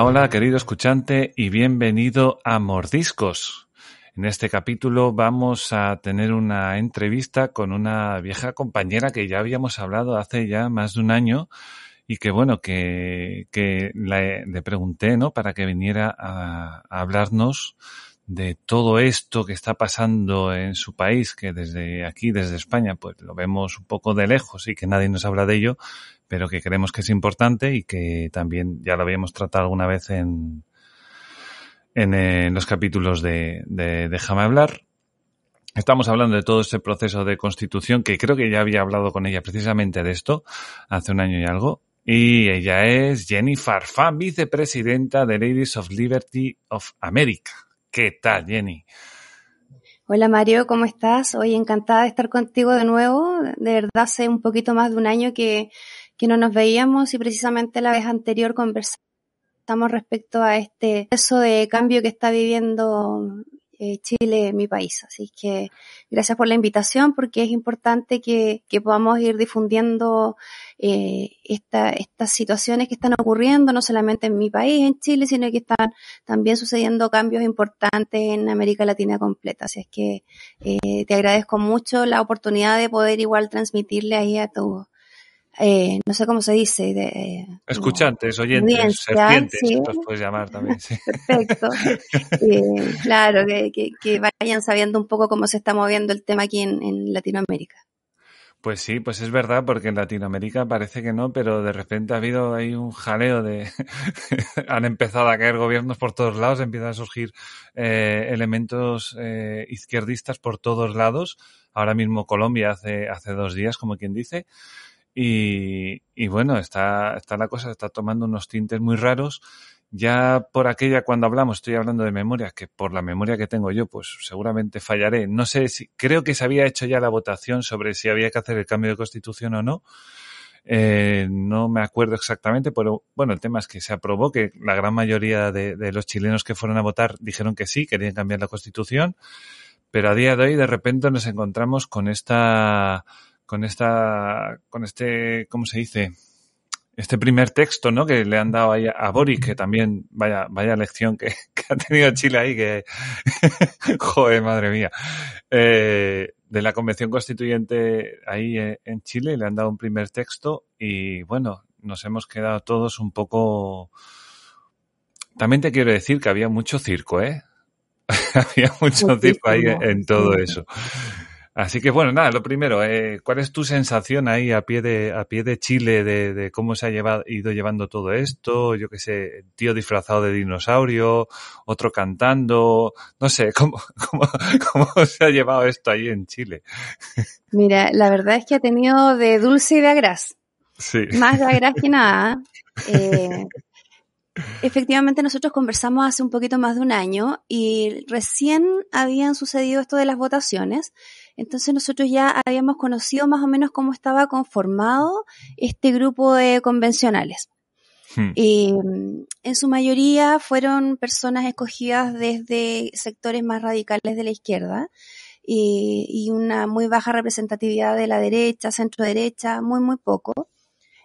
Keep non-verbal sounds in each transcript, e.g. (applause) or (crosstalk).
Hola, querido escuchante, y bienvenido a Mordiscos. En este capítulo vamos a tener una entrevista con una vieja compañera que ya habíamos hablado hace ya más de un año y que bueno, que, que le pregunté, ¿no? Para que viniera a hablarnos de todo esto que está pasando en su país, que desde aquí, desde España, pues lo vemos un poco de lejos y que nadie nos habla de ello, pero que creemos que es importante y que también ya lo habíamos tratado alguna vez en, en, los capítulos de, de Déjame hablar. Estamos hablando de todo este proceso de constitución que creo que ya había hablado con ella precisamente de esto hace un año y algo. Y ella es Jenny Farfán, vicepresidenta de Ladies of Liberty of America. ¿Qué tal, Jenny? Hola Mario, ¿cómo estás? Hoy encantada de estar contigo de nuevo. De verdad, hace un poquito más de un año que que no nos veíamos y precisamente la vez anterior conversamos respecto a este proceso de cambio que está viviendo eh, Chile, mi país. Así que gracias por la invitación porque es importante que, que podamos ir difundiendo eh, esta, estas situaciones que están ocurriendo, no solamente en mi país, en Chile, sino que están también sucediendo cambios importantes en América Latina completa. Así es que eh, te agradezco mucho la oportunidad de poder igual transmitirle ahí a tu, eh, no sé cómo se dice. De, eh, Escuchantes, oyentes, serpientes, sí. los puedes llamar también. Sí. (laughs) Perfecto. eh, claro, que, que, que, vayan sabiendo un poco cómo se está moviendo el tema aquí en, en, Latinoamérica. Pues sí, pues es verdad, porque en Latinoamérica parece que no, pero de repente ha habido ahí un jaleo de... (laughs) Han empezado a caer gobiernos por todos lados, empiezan a surgir eh, elementos eh, izquierdistas por todos lados. Ahora mismo Colombia hace, hace dos días, como quien dice. Y, bueno, está, está la cosa, está tomando unos tintes muy raros. Ya por aquella cuando hablamos, estoy hablando de memoria, que por la memoria que tengo yo, pues seguramente fallaré. No sé si, creo que se había hecho ya la votación sobre si había que hacer el cambio de constitución o no. Eh, no me acuerdo exactamente, pero bueno, el tema es que se aprobó, que la gran mayoría de los chilenos que fueron a votar dijeron que sí, querían cambiar la constitución, pero a día de hoy de repente nos encontramos con esta con esta, con este, ¿cómo se dice? Este primer texto, ¿no? Que le han dado ahí a Boric, que también, vaya, vaya lección que, (laughs) que ha tenido Chile ahí, que, (laughs) joder, madre mía. Eh, de la Convención Constituyente ahí en Chile, le han dado un primer texto y bueno, nos hemos quedado todos un poco... También te quiero decir que había mucho circo, ¿eh? (laughs) había mucho circo ahí en todo eso. Así que bueno, nada, lo primero, eh, ¿cuál es tu sensación ahí a pie de, a pie de Chile de, de cómo se ha llevado, ido llevando todo esto? Yo qué sé, tío disfrazado de dinosaurio, otro cantando, no sé, (laughs) ¿cómo, cómo, cómo se ha llevado esto ahí en Chile? Mira, la verdad es que ha tenido de dulce y de agraz. Sí. Más de agraz que nada. (laughs) Eh, Efectivamente, nosotros conversamos hace un poquito más de un año y recién habían sucedido esto de las votaciones. Entonces nosotros ya habíamos conocido más o menos cómo estaba conformado este grupo de convencionales. Hmm. Y en su mayoría fueron personas escogidas desde sectores más radicales de la izquierda y una muy baja representatividad de la derecha, centro derecha, muy, muy poco.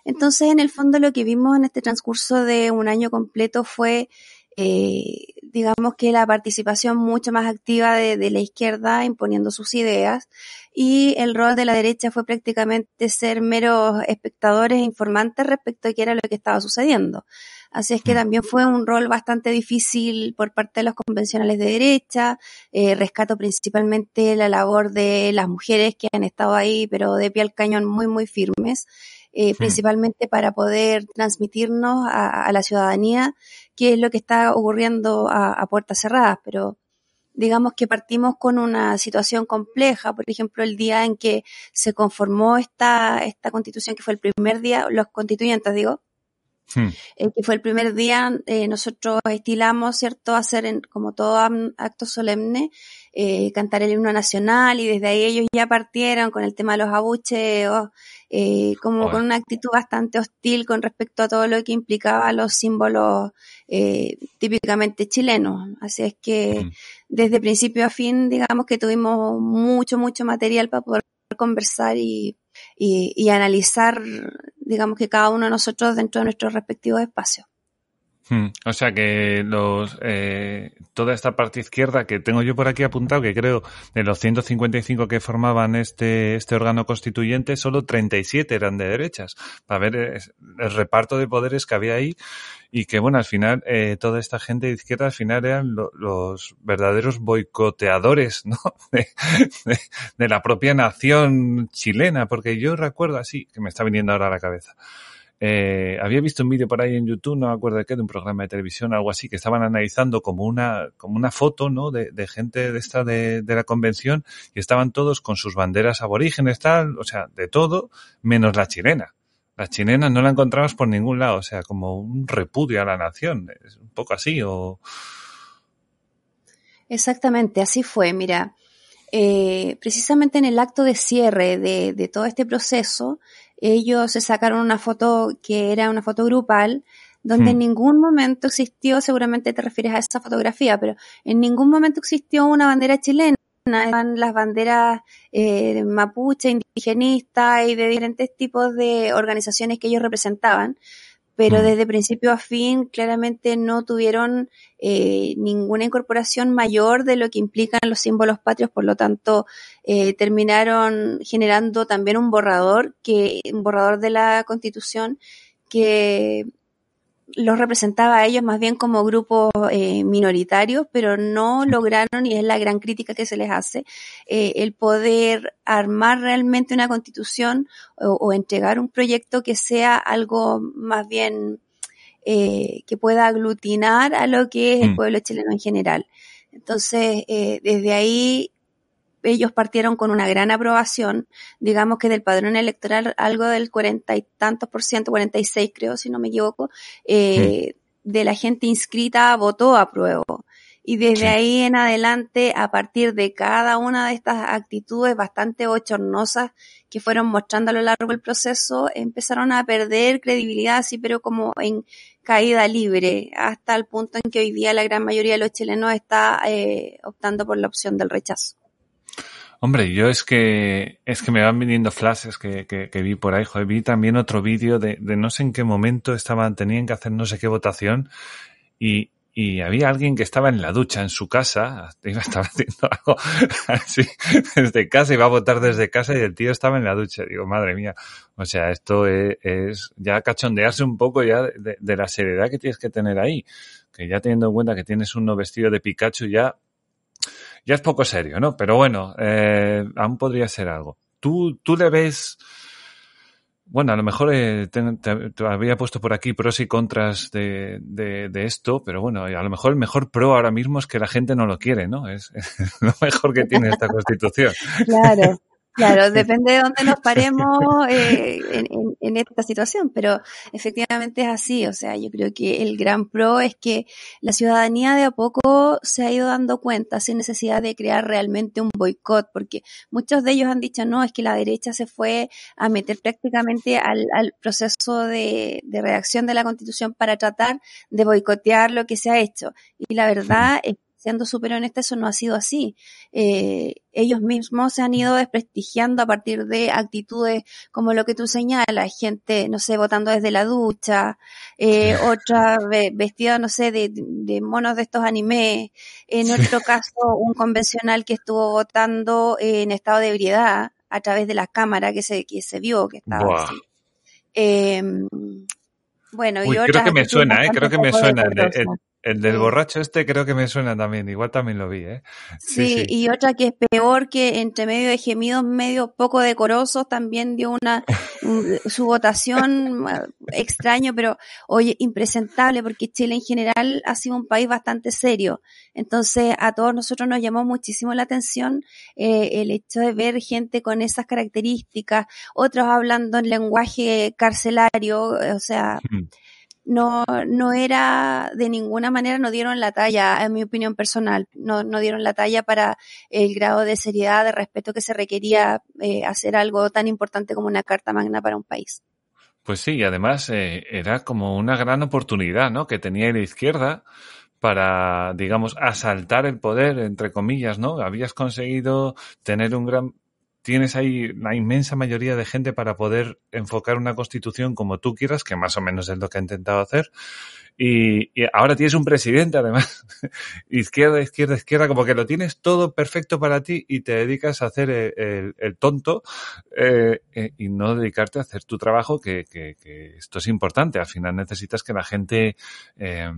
Entonces, en el fondo, lo que vimos en este transcurso de un año completo fue, eh, digamos que la participación mucho más activa de, de, la izquierda imponiendo sus ideas y el rol de la derecha fue prácticamente ser meros espectadores e informantes respecto a qué era lo que estaba sucediendo. Así es que también fue un rol bastante difícil por parte de los convencionales de derecha. Eh, rescato principalmente la labor de las mujeres que han estado ahí, pero de pie al cañón muy, muy firmes eh, principalmente para poder transmitirnos a, a, la ciudadanía qué es lo que está ocurriendo a, a puertas cerradas, pero digamos que partimos con una situación compleja, por ejemplo, el día en que se conformó esta, esta constitución, que fue el primer día, los constituyentes, digo, Hmm. Eh, que fue el primer día, eh, nosotros estilamos, ¿cierto?, hacer en, como todo acto solemne, eh, cantar el himno nacional y desde ahí ellos ya partieron con el tema de los abucheos, eh, como oh. con una actitud bastante hostil con respecto a todo lo que implicaba los símbolos típicamente chilenos. Así es que hmm. desde principio a fin, digamos que tuvimos mucho, mucho material para poder conversar y, y, y analizar digamos que cada uno de nosotros dentro de nuestros respectivos espacios. Hmm. O sea que los eh, toda esta parte izquierda que tengo yo por aquí apuntado, que creo de los 155 que formaban este, este órgano constituyente, solo 37 eran de derechas, para ver el reparto de poderes que había ahí y que bueno, al final eh, toda esta gente de izquierda al final eran los verdaderos boicoteadores ¿no? (laughs) de, de la propia nación chilena, porque yo recuerdo así, que me está viniendo ahora a la cabeza. Eh, había visto un vídeo por ahí en YouTube, no me acuerdo de qué, de un programa de televisión, algo así, que estaban analizando como una, como una foto, ¿no? De, de gente de esta de, de, la convención y estaban todos con sus banderas aborígenes, tal, o sea, de todo, menos la chilena. La chilena no la encontramos por ningún lado, o sea, como un repudio a la nación, es un poco así, o... Exactamente, así fue, mira. Eh, precisamente en el acto de cierre de, de todo este proceso, ellos se sacaron una foto que era una foto grupal, donde hmm. en ningún momento existió, seguramente te refieres a esa fotografía, pero en ningún momento existió una bandera chilena. Eran las banderas eh, mapuche, indigenista y de diferentes tipos de organizaciones que ellos representaban pero mm. desde principio a fin claramente no tuvieron eh, ninguna incorporación mayor de lo que implican los símbolos patrios, por lo tanto eh, terminaron generando también un borrador que un borrador de la Constitución que los representaba a ellos más bien como grupos eh, minoritarios, pero no lograron, y es la gran crítica que se les hace, eh, el poder armar realmente una constitución o, o, entregar un proyecto que sea algo más bien eh, que pueda aglutinar a lo que es el mm. pueblo chileno en general. Entonces, eh, desde ahí ellos partieron con una gran aprobación, digamos que del padrón electoral algo del cuarenta y tantos por ciento, 46 creo, si no me equivoco, eh, de la gente inscrita votó a prueba. Y desde ahí en adelante, a partir de cada una de estas actitudes bastante bochornosas que fueron mostrando a lo largo del proceso, empezaron a perder credibilidad, así pero como en caída libre, hasta el punto en que hoy día la gran mayoría de los chilenos está eh, optando por la opción del rechazo. Hombre, yo es que es que me van viniendo flashes que, que, que vi por ahí, joder, vi también otro vídeo de, de, no sé en qué momento estaban, tenían que hacer no sé qué votación y, y había alguien que estaba en la ducha en su casa, (laughs) estaba haciendo algo (laughs) así desde casa, iba a votar desde casa y el tío estaba en la ducha. Digo, madre mía, o sea, esto es, es ya cachondearse un poco ya de, de, la seriedad que tienes que tener ahí, que ya teniendo en cuenta que tienes uno vestido de Pikachu ya ya es poco serio, ¿no? Pero bueno, eh, aún podría ser algo. ¿Tú, tú le ves... Bueno, a lo mejor eh, te, te, había puesto por aquí pros y contras de, de, esto, pero bueno, a lo mejor el mejor pro ahora mismo es que la gente no lo quiere, ¿no? Es (laughs) lo mejor que tiene esta constitución. Claro. Claro, (laughs) depende de dónde nos paremos eh, en, en, en, esta situación, pero efectivamente es así. O sea, yo creo que el gran pro es que la ciudadanía de a poco se ha ido dando cuenta sin necesidad de crear realmente un boicot, porque muchos de ellos han dicho, no, es que la derecha se fue a meter prácticamente al, al proceso de, de redacción de la constitución para tratar de boicotear lo que se ha hecho. Y la verdad es siendo súper honesta, eso no ha sido así. Eh, ellos mismos se han ido desprestigiando a partir de actitudes como lo que tú señalas, gente, no sé, votando desde la ducha, eh, (laughs) otra vestida, no sé, de, de, monos de estos animes, en otro caso un convencional que estuvo votando en estado de ebriedad a través de la cámara que se, que se vio que estaba así. Eh, bueno, Uy, y creo que me suena, eh, creo que me suena. El, el, el del borracho este creo que me suena también, igual también lo vi, ¿eh? Sí, sí, sí, y otra que es peor que entre medio de gemidos medio poco decorosos también dio una su votación extraño, pero oye, impresentable porque Chile en general ha sido un país bastante serio. Entonces a todos nosotros nos llamó muchísimo la atención eh, el hecho de ver gente con esas características, otros hablando en lenguaje carcelario, o sea, hmm no, no era de ninguna manera, no dieron la talla, en mi opinión personal, no, no dieron la talla para el grado de seriedad, de respeto que se requería eh, hacer algo tan importante como una carta magna para un país. Pues sí, y además eh, era como una gran oportunidad, ¿no? Que tenía la izquierda para, digamos, asaltar el poder, entre comillas, ¿no? Habías conseguido tener un gran tienes ahí la inmensa mayoría de gente para poder enfocar una constitución como tú quieras, que más o menos es lo que ha intentado hacer. Y, ahora tienes un presidente, además, (laughs) izquierda, izquierda, izquierda, como que lo tienes todo perfecto para ti y te dedicas a hacer el, tonto eh, eh, y no dedicarte a hacer tu trabajo, que, que, que, esto es importante. Al final necesitas que la gente eh,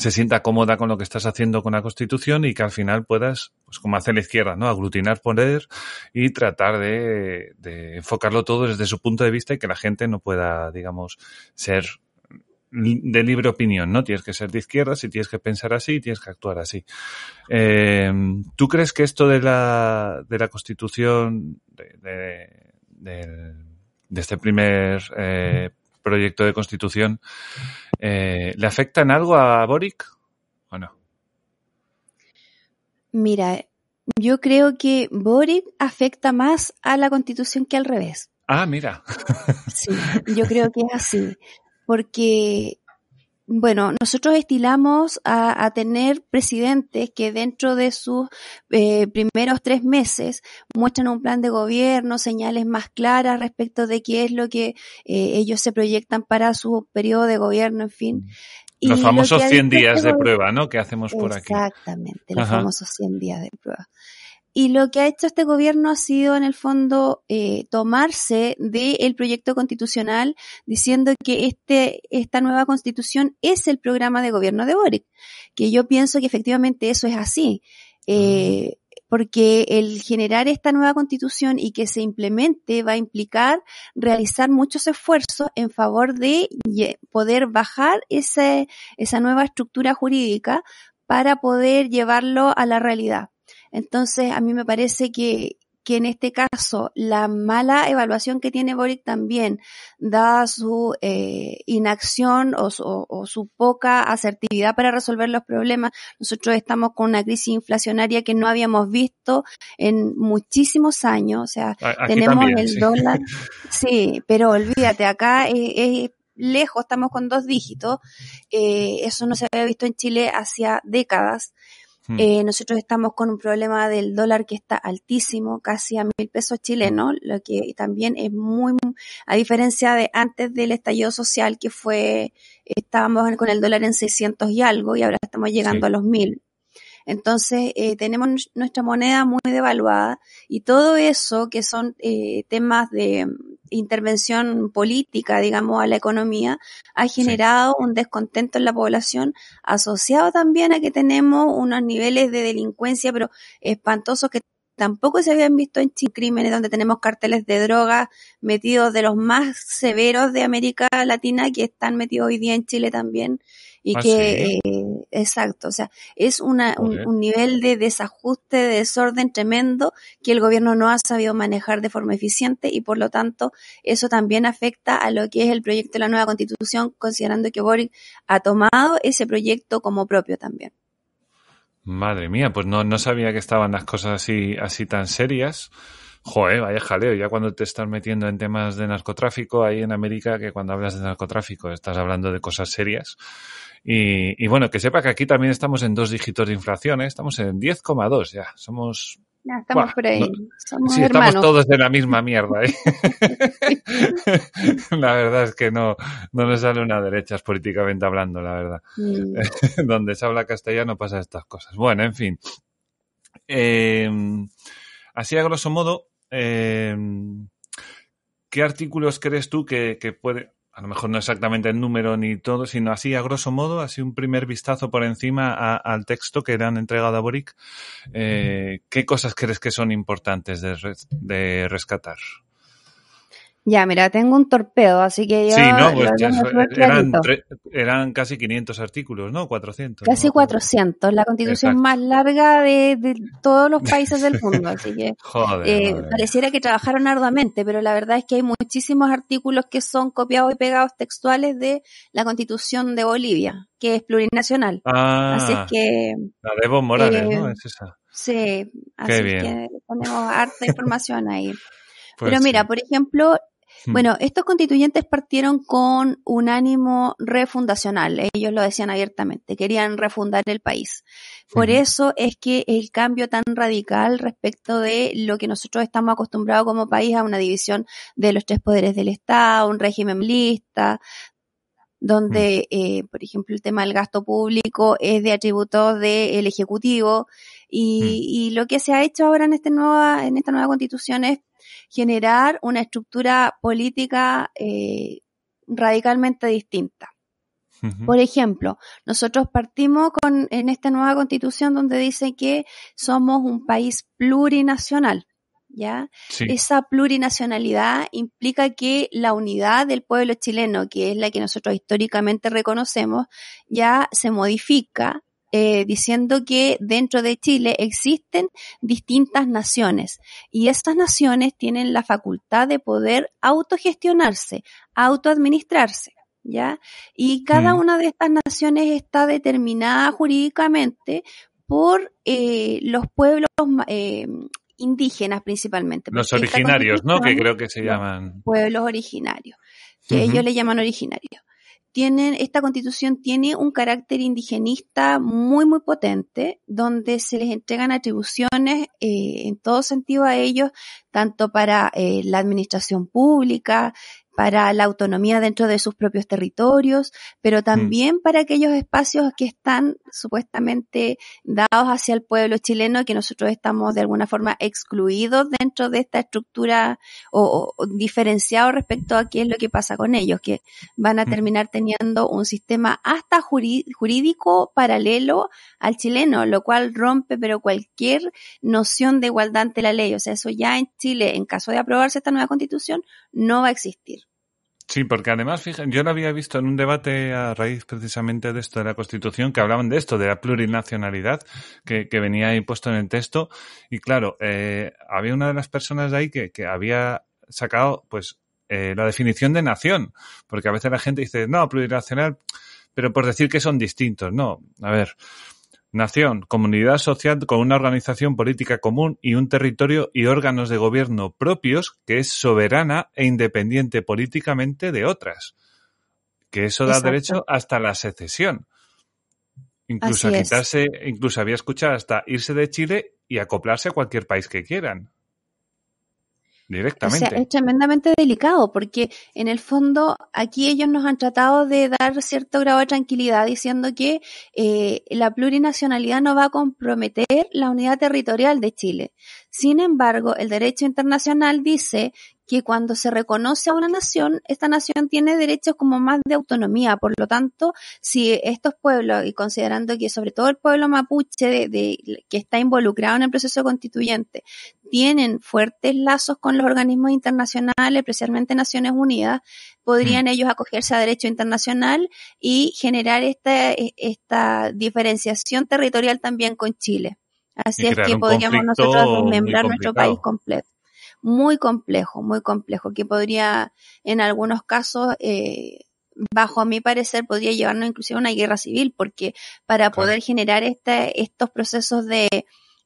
se sienta cómoda con lo que estás haciendo con la Constitución y que al final puedas, pues como hace la izquierda, ¿no? Aglutinar poder y tratar de, de enfocarlo todo desde su punto de vista y que la gente no pueda, digamos, ser de libre opinión, ¿no? Tienes que ser de izquierda, si tienes que pensar así, tienes que actuar así. Eh, ¿Tú crees que esto de la, de la Constitución, de, de, de, este primer eh, proyecto de Constitución, eh, ¿le afecta en algo a Boric o no? Mira, yo creo que Boric afecta más a la Constitución que al revés. Ah, mira. Sí, yo creo que es así porque, bueno, nosotros estilamos a, a tener presidentes que dentro de sus eh, primeros tres meses muestran un plan de gobierno, señales más claras respecto de qué es lo que eh, ellos se proyectan para su periodo de gobierno, en fin. Los famosos 100 días de prueba, ¿no? Que hacemos por aquí. Exactamente, los Ajá. famosos 100 días de prueba. Y lo que ha hecho este gobierno ha sido, en el fondo, eh, tomarse del proyecto constitucional diciendo que este, esta nueva constitución es el programa de gobierno de Boric. Que yo pienso que efectivamente eso es así. Eh, porque el generar esta nueva constitución y que se implemente va a implicar realizar muchos esfuerzos en favor de poder bajar ese, esa nueva estructura jurídica para poder llevarlo a la realidad. Entonces, a mí me parece que, que en este caso la mala evaluación que tiene Boric también, da su eh, inacción o, o, o, su poca asertividad para resolver los problemas, nosotros estamos con una crisis inflacionaria que no habíamos visto en muchísimos años, o sea, Aquí tenemos también, el sí. dólar, (laughs) sí, pero olvídate, acá es, es lejos, estamos con dos dígitos, eh, eso no se había visto en Chile hacía décadas. Hmm. Eh, nosotros estamos con un problema del dólar que está altísimo, casi a mil pesos chilenos, lo que también es muy, a diferencia de antes del estallido social que fue, estábamos con el dólar en 600 y algo y ahora estamos llegando Sí. a los mil. Entonces, eh, tenemos nuestra moneda muy devaluada y todo eso que son eh, temas de intervención política, digamos, a la economía, ha generado un descontento en la población asociado también a que tenemos unos niveles de delincuencia, pero espantosos que tampoco se habían visto en Chile, crímenes donde tenemos carteles de drogas metidos de los más severos de América Latina que están metidos hoy día en Chile también y Ah, que sí. eh, exacto, o sea, es una, un, un nivel de desajuste, de desorden tremendo que el gobierno no ha sabido manejar de forma eficiente y por lo tanto eso también afecta a lo que es el proyecto de la nueva constitución, considerando que Boric ha tomado ese proyecto como propio también. Madre mía, pues no, no sabía que estaban las cosas así, así tan serias. Joder, vaya jaleo, ya cuando te estás metiendo en temas de narcotráfico ahí en América, que cuando hablas de narcotráfico estás hablando de cosas serias. Y, y bueno, que sepa que aquí también estamos en dos dígitos de inflación, ¿eh? estamos en 10,2 ya, somos... Ya estamos Buah, por ahí, no- somos Sí, estamos hermanos. todos de la misma mierda, ¿eh? (laughs) la verdad es que no, no nos sale una derechas políticamente hablando, la verdad. Mm. (laughs) donde se habla castellano pasa estas cosas. Bueno, en fin. Eh, así a grosso modo, eh, ¿qué artículos crees tú que, que puede, a lo mejor no exactamente el número ni todo, sino así a grosso modo, así un primer vistazo por encima a- al texto que le han entregado a Boric, eh, ¿qué cosas crees que son importantes de, res- de rescatar? Ya, mira, tengo un torpedo, así que yo sí, no, pues ya súper eran, tre- eran casi 500 artículos, ¿no? 400. Casi ¿no? 400, la constitución Exacto. más larga de, de todos los países del mundo, así que (laughs) Joder, eh, pareciera que trabajaron arduamente, pero la verdad es que hay muchísimos artículos que son copiados y pegados textuales de la constitución de Bolivia, que es plurinacional. Así es Ah, que la de Evo Morales, eh, ¿no? Es esa. sí, así Qué es bien. que ponemos harta (laughs) información ahí. Pues pero mira, sí. por ejemplo. Bueno, estos constituyentes partieron con un ánimo refundacional, ellos lo decían abiertamente, querían refundar el país. Por eso es que el cambio tan radical respecto de lo que nosotros estamos acostumbrados como país a una división de los tres poderes del Estado, un régimen lista, donde, hmm. eh, por ejemplo, el tema del gasto público es de atributos del Ejecutivo y, hmm. y, lo que se ha hecho ahora en, este nueva, en esta nueva constitución es generar una estructura política eh, radicalmente distinta. Por ejemplo, nosotros partimos con, en esta nueva constitución donde dice que somos un país plurinacional. ¿Ya? Esa plurinacionalidad implica que la unidad del pueblo chileno, que es la que nosotros históricamente reconocemos, ya se modifica eh, diciendo que dentro de Chile existen distintas naciones y estas naciones tienen la facultad de poder autogestionarse, autoadministrarse. ¿Ya? Y cada mm. una de estas naciones está determinada jurídicamente por eh, los pueblos eh, indígenas principalmente. Los originarios, ¿no? Que creo que se llaman. Pueblos originarios, que ellos le llaman originarios tienen, esta constitución tiene un carácter indigenista muy, muy potente, donde se les entregan atribuciones eh, en todo sentido a ellos, tanto para eh, la administración pública, para la autonomía dentro de sus propios territorios, pero mm. también para aquellos espacios que están supuestamente dados hacia el pueblo chileno, que nosotros estamos de alguna forma excluidos dentro de esta estructura o, diferenciados respecto a qué es lo que pasa con ellos, que van a mm. terminar teniendo un sistema hasta jurídico paralelo al chileno, lo cual rompe pero cualquier noción de igualdad ante la ley. O sea, eso ya en Chile, en caso de aprobarse esta nueva constitución, no va a existir. Sí, porque además, fíjense, yo lo había visto en un debate a raíz precisamente de esto de la Constitución, que hablaban de esto, de la plurinacionalidad, que, que venía ahí puesto en el texto. Y claro, eh, había una de las personas ahí que, que había sacado, pues, eh, la definición de nación, porque a veces la gente dice, no, plurinacional, pero por decir que son distintos. No, a ver, Nación, comunidad social con una organización política común y un territorio y órganos de gobierno propios que es soberana e independiente políticamente de otras. Que eso da derecho hasta la secesión. Incluso a quitarse, incluso había escuchado hasta irse de Chile y acoplarse a cualquier país que quieran. Directamente. es tremendamente delicado porque en el fondo aquí ellos nos han tratado de dar cierto grado de tranquilidad diciendo que eh, la plurinacionalidad no va a comprometer la unidad territorial de Chile. Sin embargo, el derecho internacional dice que cuando se reconoce a una nación, esta nación tiene derechos como más de autonomía. Por lo tanto, si estos pueblos, y considerando que sobre todo el pueblo mapuche de, que está involucrado en el proceso constituyente, tienen fuertes lazos con los organismos internacionales, especialmente Naciones Unidas, podrían mm. ellos acogerse a derecho internacional y generar esta, esta diferenciación territorial también con Chile. Así es que podríamos nosotros desmembrar nuestro país completo muy complejo, muy complejo, que podría en algunos casos, eh, bajo mi parecer, podría llevarnos inclusive a una guerra civil, porque para poder generar este, estos procesos de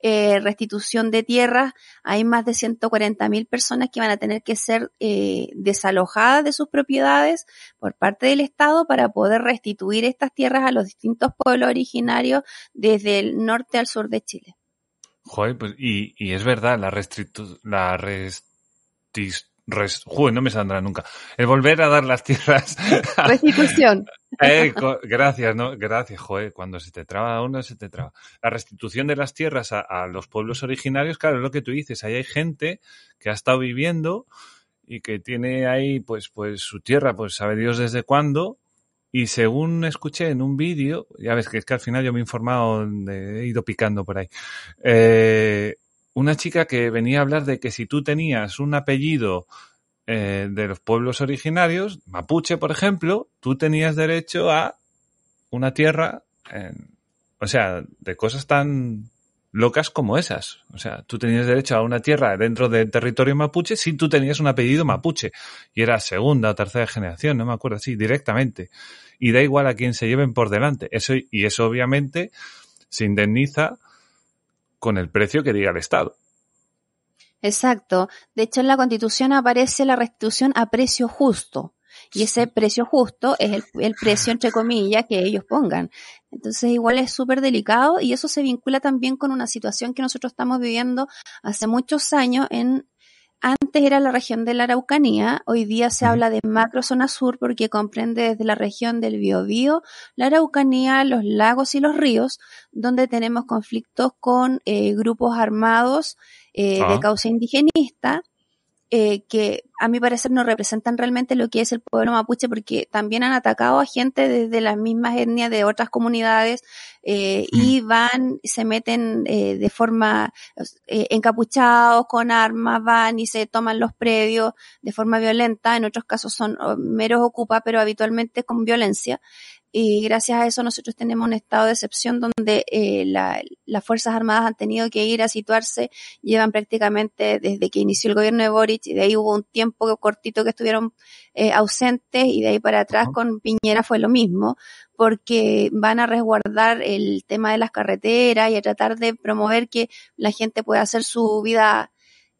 eh, restitución de tierras, hay más de 140 mil personas que van a tener que ser eh, desalojadas de sus propiedades por parte del Estado para poder restituir estas tierras a los distintos pueblos originarios desde el norte al sur de Chile. Joder, pues, y, y es verdad, la restritu, la restis, res, joder, no me saldrá nunca. El volver a dar las tierras. (laughs) Restitución. (laughs) eh, gracias, no, gracias, joder, cuando se te traba uno, se te traba. La restitución de las tierras a, a los pueblos originarios, claro, es lo que tú dices, ahí hay gente que ha estado viviendo y que tiene ahí, pues, pues su tierra, pues sabe Dios desde cuándo, y según escuché en un vídeo, ya ves que es que al final yo me he informado, he ido picando por ahí, eh, una chica que venía a hablar de que si tú tenías un apellido eh, de los pueblos originarios, mapuche por ejemplo, tú tenías derecho a una tierra, o sea, de cosas tan locas como esas. O sea, tú tenías derecho a una tierra dentro del territorio mapuche si tú tenías un apellido mapuche. Y era segunda o tercera generación, no me acuerdo, sí, directamente. Y da igual a quién se lleven por delante. Eso, y eso obviamente se indemniza con el precio que diga el Estado. Exacto. De hecho, en la Constitución aparece la restitución a precio justo. Y ese precio justo es el, el precio, entre comillas, que ellos pongan. Entonces, igual es súper delicado y eso se vincula también con una situación que nosotros estamos viviendo hace muchos años en antes era la región de la Araucanía, hoy día se habla de macro zona sur porque comprende desde la región del Biobío, la Araucanía, los lagos y los ríos, donde tenemos conflictos con eh, grupos armados eh, de causa indigenista eh, que a mi parecer no representan realmente lo que es el pueblo mapuche porque también han atacado a gente desde las mismas etnias de otras comunidades eh, y mm. van, se meten eh, de forma eh, encapuchados con armas, van y se toman los predios de forma violenta, en otros casos son oh, meros ocupa, pero habitualmente con violencia y gracias a eso nosotros tenemos un estado de excepción donde eh, la, las Fuerzas Armadas han tenido que ir a situarse, llevan prácticamente desde que inició el gobierno de Boric y de ahí hubo un tiempo cortito que estuvieron eh, ausentes y de ahí para atrás con Piñera fue lo mismo porque van a resguardar el tema de las carreteras y a tratar de promover que la gente pueda hacer su vida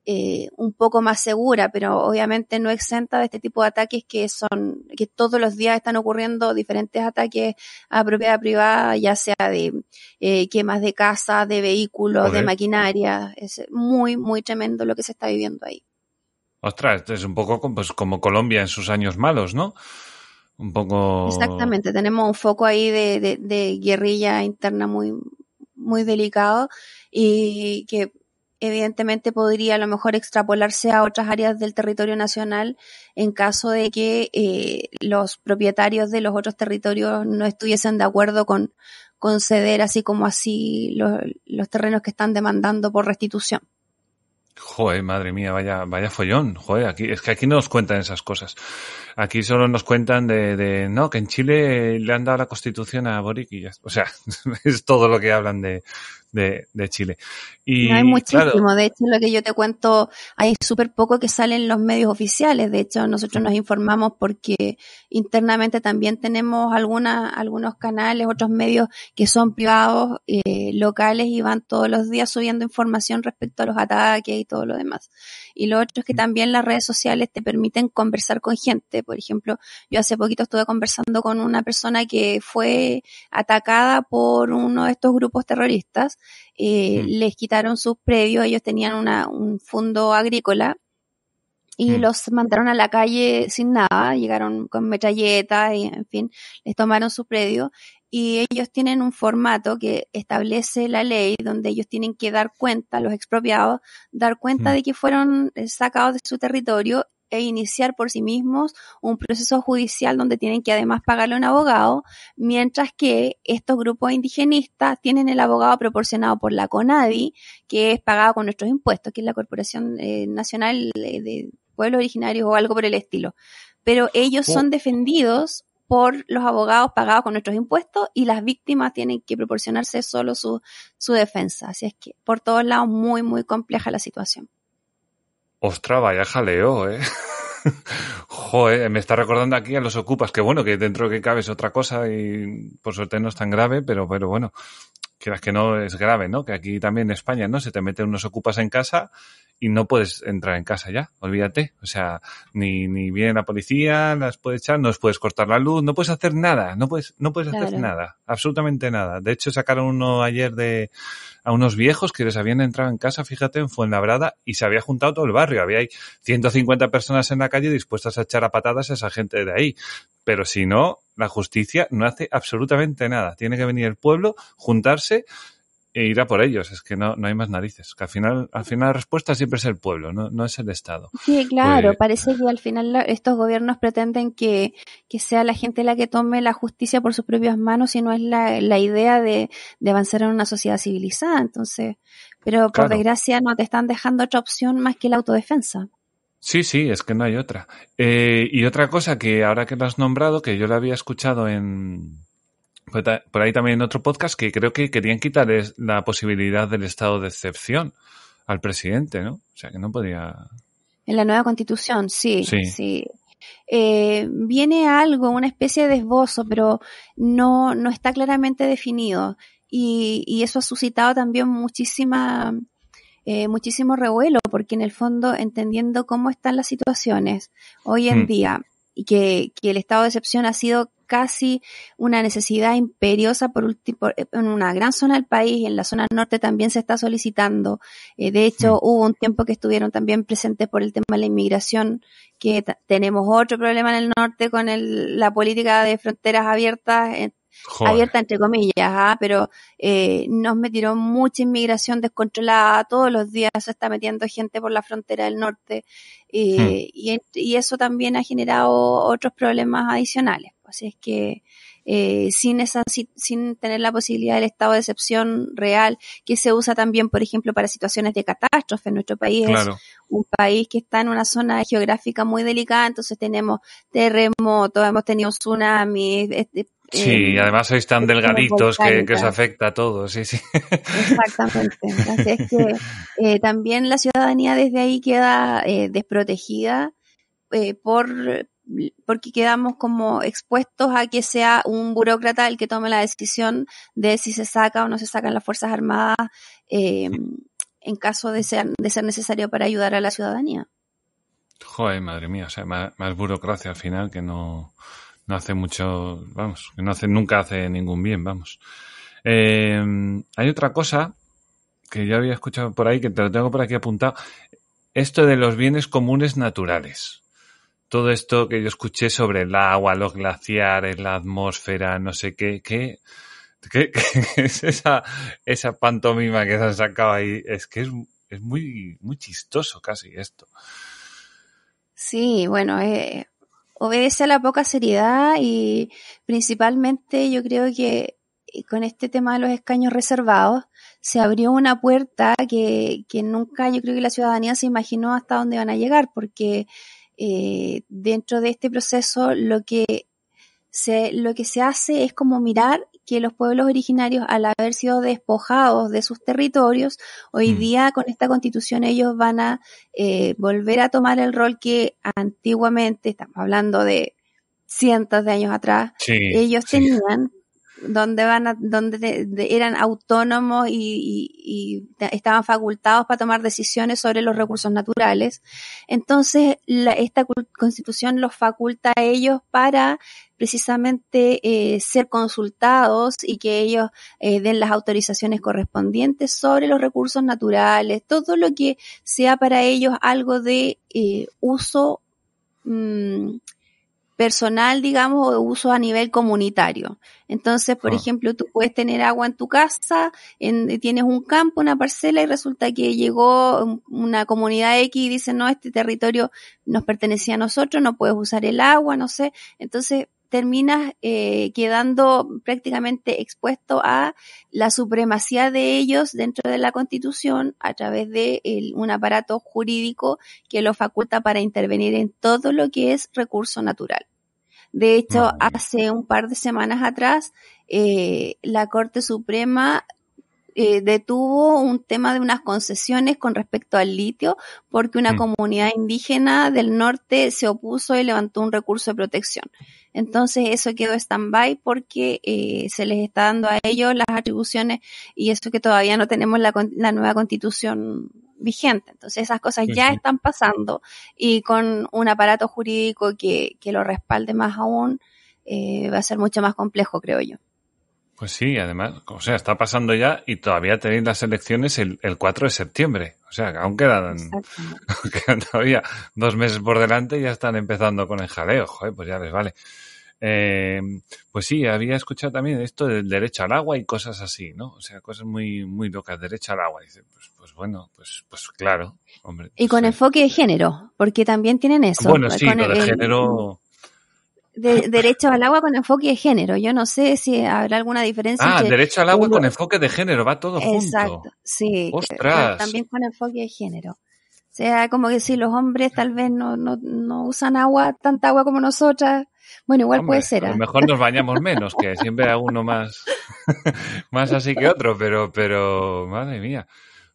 eh, un poco más segura, pero obviamente no exenta de este tipo de ataques que son, que todos los días están ocurriendo diferentes ataques a propiedad privada, ya sea de eh, quemas de casa, de vehículos, de maquinaria. Es muy, muy tremendo lo que se está viviendo ahí. Ostras, es un poco pues, como Colombia en sus años malos, ¿no? Un poco. Exactamente, tenemos un foco ahí de, de, de guerrilla interna muy, muy delicado y que evidentemente podría a lo mejor extrapolarse a otras áreas del territorio nacional en caso de que eh, los propietarios de los otros territorios no estuviesen de acuerdo con conceder así como así los, los terrenos que están demandando por restitución. Joder, madre mía, vaya, vaya follón. Joder, aquí, es que aquí no nos cuentan esas cosas. Aquí solo nos cuentan de, de, no, que en Chile le han dado la constitución a Boric y ya. O sea, (laughs) es todo lo que hablan de, de, de Chile. Y, hay muchísimo, de hecho lo que yo te cuento, hay súper poco que sale en los medios oficiales, de hecho nosotros nos informamos porque internamente también tenemos alguna, algunos canales, otros medios que son privados, eh, locales y van todos los días subiendo información respecto a los ataques y todo lo demás. Y lo otro es que también las redes sociales te permiten conversar con gente, por ejemplo, yo hace poquito estuve conversando con una persona que fue atacada por uno de estos grupos terroristas eh, mm. les quitaron sus predios, ellos tenían una, un fondo agrícola y mm. los mandaron a la calle sin nada, llegaron con metralletas y en fin, les tomaron su predio y ellos tienen un formato que establece la ley donde ellos tienen que dar cuenta, los expropiados, dar cuenta mm. de que fueron sacados de su territorio e iniciar por sí mismos un proceso judicial donde tienen que además pagarle a un abogado, mientras que estos grupos indigenistas tienen el abogado proporcionado por la CONADI, que es pagado con nuestros impuestos, que es la Corporación eh, Nacional de, Pueblos Originarios o algo por el estilo. Pero ellos son oh. defendidos por los abogados pagados con nuestros impuestos y las víctimas tienen que proporcionarse solo su, su defensa. Así es que por todos lados muy, muy compleja la situación. Ostras, vaya jaleo, ¿eh? (laughs) Joder, me está recordando aquí a los ocupas, que bueno, que dentro de que cabe es otra cosa y por suerte no es tan grave, pero, pero bueno, quieras que no es grave, ¿no? Que aquí también en España, ¿no? Se te meten unos ocupas en casa y no puedes entrar en casa ya, olvídate. O sea, ni, ni viene la policía, las puedes echar, no les puedes cortar la luz, no puedes hacer nada, no puedes, no puedes hacer nada, absolutamente nada. De hecho, sacaron uno ayer de, a unos viejos que les habían entrado en casa, fíjate, en Fuenlabrada, y se había juntado todo el barrio. Había ahí 150 personas en la calle dispuestas a echar a patadas a esa gente de ahí. Pero si no, la justicia no hace absolutamente nada. Tiene que venir el pueblo, juntarse e ir a por ellos. Es que no, no hay más narices. Que al final, al final la respuesta siempre es el pueblo, no, no es el Estado. Sí, claro. Pues parece que al final estos gobiernos pretenden que, que, sea la gente la que tome la justicia por sus propias manos y no es la, la idea de, de avanzar en una sociedad civilizada. Entonces, pero por desgracia no te están dejando otra opción más que la autodefensa. Sí, sí, es que no hay otra. Eh, y otra cosa que ahora que lo has nombrado, que yo lo había escuchado en, por ahí también en otro podcast, que creo que querían quitar la posibilidad del estado de excepción al presidente, ¿no? O sea, que no podía. En la nueva constitución, sí, sí. Eh, viene algo, una especie de esbozo, pero no, no está claramente definido. Y, y eso ha suscitado también muchísima eh, muchísimo revuelo, porque en el fondo, entendiendo cómo están las situaciones hoy en Mm. día y que, que el estado de excepción ha sido casi una necesidad imperiosa por, ulti- por- en una gran zona del país y en la zona norte también se está solicitando. Eh, de hecho, hubo un tiempo que estuvieron también presentes por el tema de la inmigración, que tenemos otro problema en el norte con el- la política de fronteras abiertas, eh, Joder. abierta entre comillas, ¿ah? pero eh, nos metieron mucha inmigración descontrolada, todos los días se está metiendo gente por la frontera del norte eh, y, en- y eso también ha generado otros problemas adicionales. Así es que eh, sin esa, si- sin tener la posibilidad del estado de excepción real que se usa también, por ejemplo, para situaciones de catástrofe. Nuestro país es un país que está en una zona geográfica muy delicada, entonces tenemos terremotos, hemos tenido tsunamis, este, Sí, eh, y además sois tan delgaditos que, que os afecta a todos, sí, sí. Exactamente. Así es que (laughs) eh, también la ciudadanía desde ahí queda eh, desprotegida por porque quedamos como expuestos a que sea un burócrata el que tome la decisión de si se saca o no se sacan las Fuerzas Armadas eh, en caso de ser, de ser necesario para ayudar a la ciudadanía. Joder, madre mía, o sea, más, más burocracia al final que no, no hace mucho, vamos, que no hace, nunca hace ningún bien, vamos. Eh, hay otra cosa que yo había escuchado por ahí, que te lo tengo por aquí apuntado, esto de los bienes comunes naturales. Todo esto que yo escuché sobre el agua, los glaciares, la atmósfera, no sé qué, qué, qué, (laughs) qué es esa, esa pantomima que se han sacado ahí. Es que es, es muy, muy chistoso casi esto. Sí, bueno, eh, obedece a la poca seriedad y principalmente yo creo que eh, con este tema de los escaños reservados se abrió una puerta que, que nunca yo creo que la ciudadanía se imaginó hasta dónde van a llegar, porque eh, dentro de este proceso lo que se, lo que se hace es como mirar que los pueblos originarios, al haber sido despojados de sus territorios, hoy Mm. día con esta constitución ellos van a eh, volver a tomar el rol que antiguamente, estamos hablando de cientos de años atrás, Sí, ellos sí. tenían donde van a, donde de- de- eran autónomos y, estaban facultados para tomar decisiones sobre los recursos naturales. Entonces, la- esta constitución los faculta a ellos para precisamente eh, ser consultados y que ellos eh, den las autorizaciones correspondientes sobre los recursos naturales, todo lo que sea para ellos algo de eh, uso mm, personal, digamos, o de uso a nivel comunitario. Entonces, por Ah. ejemplo, tú puedes tener agua en tu casa, en- tienes un campo, una parcela y resulta que llegó una comunidad X y dice, no, este territorio nos pertenecía a nosotros, no puedes usar el agua, no sé. Entonces, terminas eh, quedando prácticamente expuesto a la supremacía de ellos dentro de la Constitución a través de el- un aparato jurídico que lo faculta para intervenir en todo lo que es recurso natural. De hecho, mía. hace un par de semanas atrás, eh, la Corte Suprema eh, detuvo un tema de unas concesiones con respecto al litio porque una Mm. comunidad indígena del norte se opuso y levantó un recurso de protección. Entonces eso quedó stand-by porque eh, se les está dando a ellos las atribuciones y eso que todavía no tenemos la, con- la nueva constitución vigente. Entonces esas cosas ya sí. están pasando y con un aparato jurídico que, que lo respalde más aún eh, va a ser mucho más complejo, creo yo. Pues sí, además, o sea, está pasando ya y todavía tenéis las elecciones el, el 4 de septiembre. O sea, que aún (laughs) quedan, todavía dos meses por delante y ya están empezando con el jaleo. Joder, pues ya les vale. Eh, pues sí, había escuchado también esto del derecho al agua y cosas así, ¿no? O sea, cosas muy, muy locas, derecho al agua. Dice, pues, pues bueno, pues, pues claro, hombre. Y con sí. enfoque de género, porque también tienen eso. Bueno, sí, con lo de género. De- (laughs) derecho al agua con enfoque de género. Yo no sé si habrá alguna diferencia. Ah, entre- derecho al agua uno- con enfoque de género, va todo Exacto, junto. sí. que- ¡Ostras! también con enfoque de género. O sea, como que si los hombres tal vez no, no, no usan agua, tanta agua como nosotras. Bueno, igual Hombre, puede ser. A ¿ah? lo mejor nos (laughs) bañamos menos, que siempre hay uno más, (laughs) más así que otro, pero, pero, madre mía.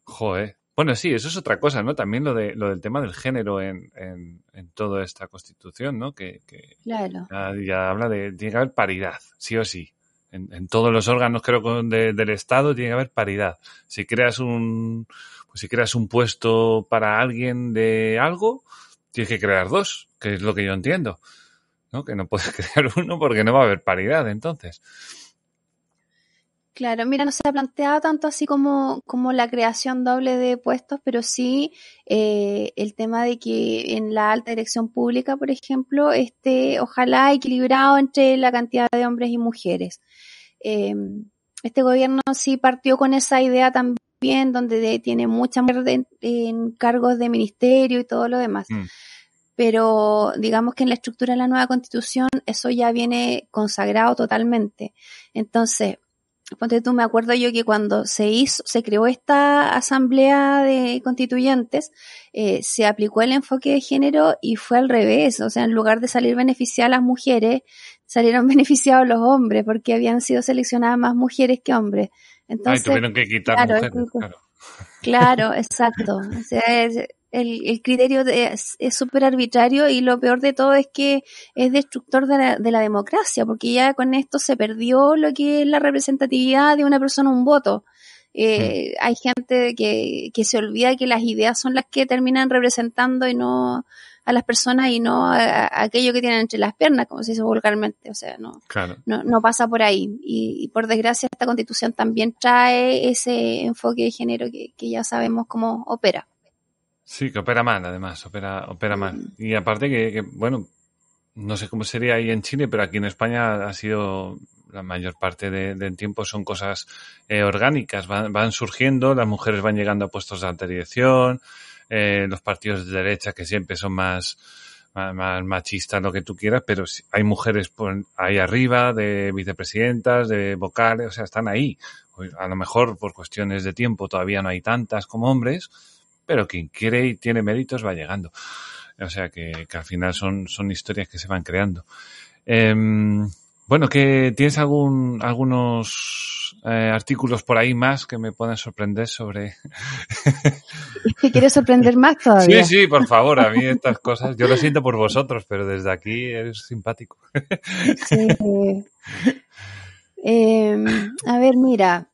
Joder. Bueno, sí, eso es otra cosa, ¿no? También lo de, lo del tema del género en, en, en toda esta constitución, ¿no? Que, que Claro. ya, ya habla de, tiene que haber paridad, sí o sí. En, en todos los órganos, creo, de- del Estado tiene que haber paridad. Si creas un, pues si creas un puesto para alguien de algo, tienes que crear dos, que es lo que yo entiendo. ¿no? Que no puedes (laughs) crear uno porque no va a haber paridad entonces. Claro, mira, no se ha planteado tanto así como, como la creación doble de puestos, pero sí eh, el tema de que en la alta dirección pública, por ejemplo, esté ojalá equilibrado entre la cantidad de hombres y mujeres. Eh, este gobierno sí partió con esa idea también, donde tiene mucha mujer en cargos de ministerio y todo lo demás. Mm. Pero digamos que en la estructura de la nueva constitución eso ya viene consagrado totalmente. Entonces, ponte tú, me acuerdo yo que cuando se hizo, se creó esta asamblea de constituyentes, eh, se aplicó el enfoque de género y fue al revés. O sea, en lugar de salir beneficiadas las mujeres, salieron (laughs) beneficiados los hombres porque habían sido seleccionadas más mujeres que hombres. Entonces, tuvieron que quitar mujeres, claro. Claro, exacto. O sea, el, criterio es súper arbitrario y lo peor de todo es que es destructor de la, de la, democracia, porque ya con esto se perdió lo que es la representatividad de una persona, un voto. Eh, Hay gente que, que se olvida que las ideas son las que terminan representando y no a las personas y no a, aquello que tienen entre las piernas, como se dice vulgarmente. O sea, no, no, no, pasa por ahí. Y, por desgracia esta constitución también trae ese enfoque de género que, que ya sabemos cómo opera. Sí, que opera mal, además, opera, opera mal. Y aparte que, bueno, no sé cómo sería ahí en Chile, pero aquí en España ha sido la mayor parte del tiempo son cosas eh, orgánicas, van, van, surgiendo, las mujeres van llegando a puestos de alta dirección, eh, los partidos de derecha que siempre son más, más, machistas, lo que tú quieras, pero hay mujeres ahí arriba, de vicepresidentas, de vocales, o sea, están ahí. A lo mejor por cuestiones de tiempo todavía no hay tantas como hombres, pero quien quiere y tiene méritos va llegando. O sea que, que al final son, son historias que se van creando. Em, bueno, que tienes algún, algunos eh, artículos por ahí más que me puedan sorprender sobre. ¿Te quieres sorprender más (laughs) todavía? Sí, sí, por favor, a mí estas cosas. Yo lo siento por vosotros, pero desde aquí eres simpático. Sí. (laughs) Em, a ver, mira,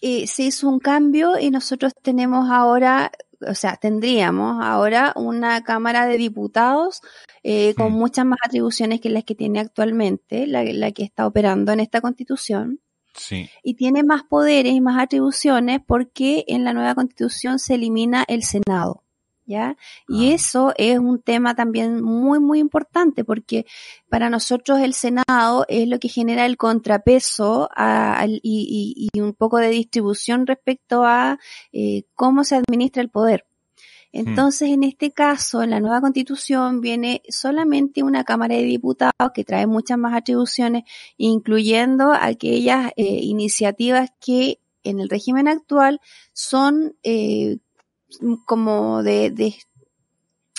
se hizo un cambio y nosotros tenemos ahora, o sea, tendríamos ahora una Cámara de Diputados eh, con muchas más atribuciones que las que tiene actualmente, la, la que está operando en esta constitución. Sí. Y tiene más poderes y más atribuciones porque en la nueva constitución se elimina el Senado. ¿Ya? Y eso es un tema también muy, muy importante porque para nosotros el Senado es lo que genera el contrapeso y, un poco de distribución respecto a eh, cómo se administra el poder. Hmm. Entonces, en este caso, en la nueva constitución viene solamente una Cámara de Diputados que trae muchas más atribuciones, incluyendo aquellas eh, iniciativas que en el régimen actual son eh, como de, de,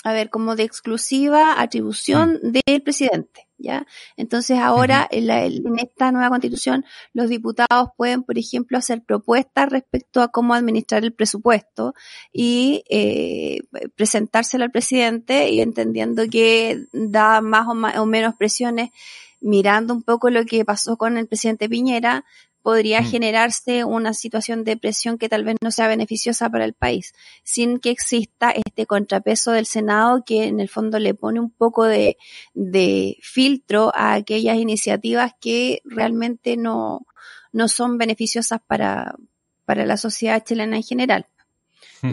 a ver, como de exclusiva atribución mm. del presidente, ¿ya? Entonces ahora en, la, en, esta nueva constitución los diputados pueden, por ejemplo, hacer propuestas respecto a cómo administrar el presupuesto y eh, presentárselo al presidente y entendiendo que da más o, más o menos presiones mirando un poco lo que pasó con el presidente Piñera, podría mm. generarse una situación de presión que tal vez no sea beneficiosa para el país, sin que exista este contrapeso del Senado que en el fondo le pone un poco de, de filtro a aquellas iniciativas que realmente no, no son beneficiosas para, para la sociedad chilena en general.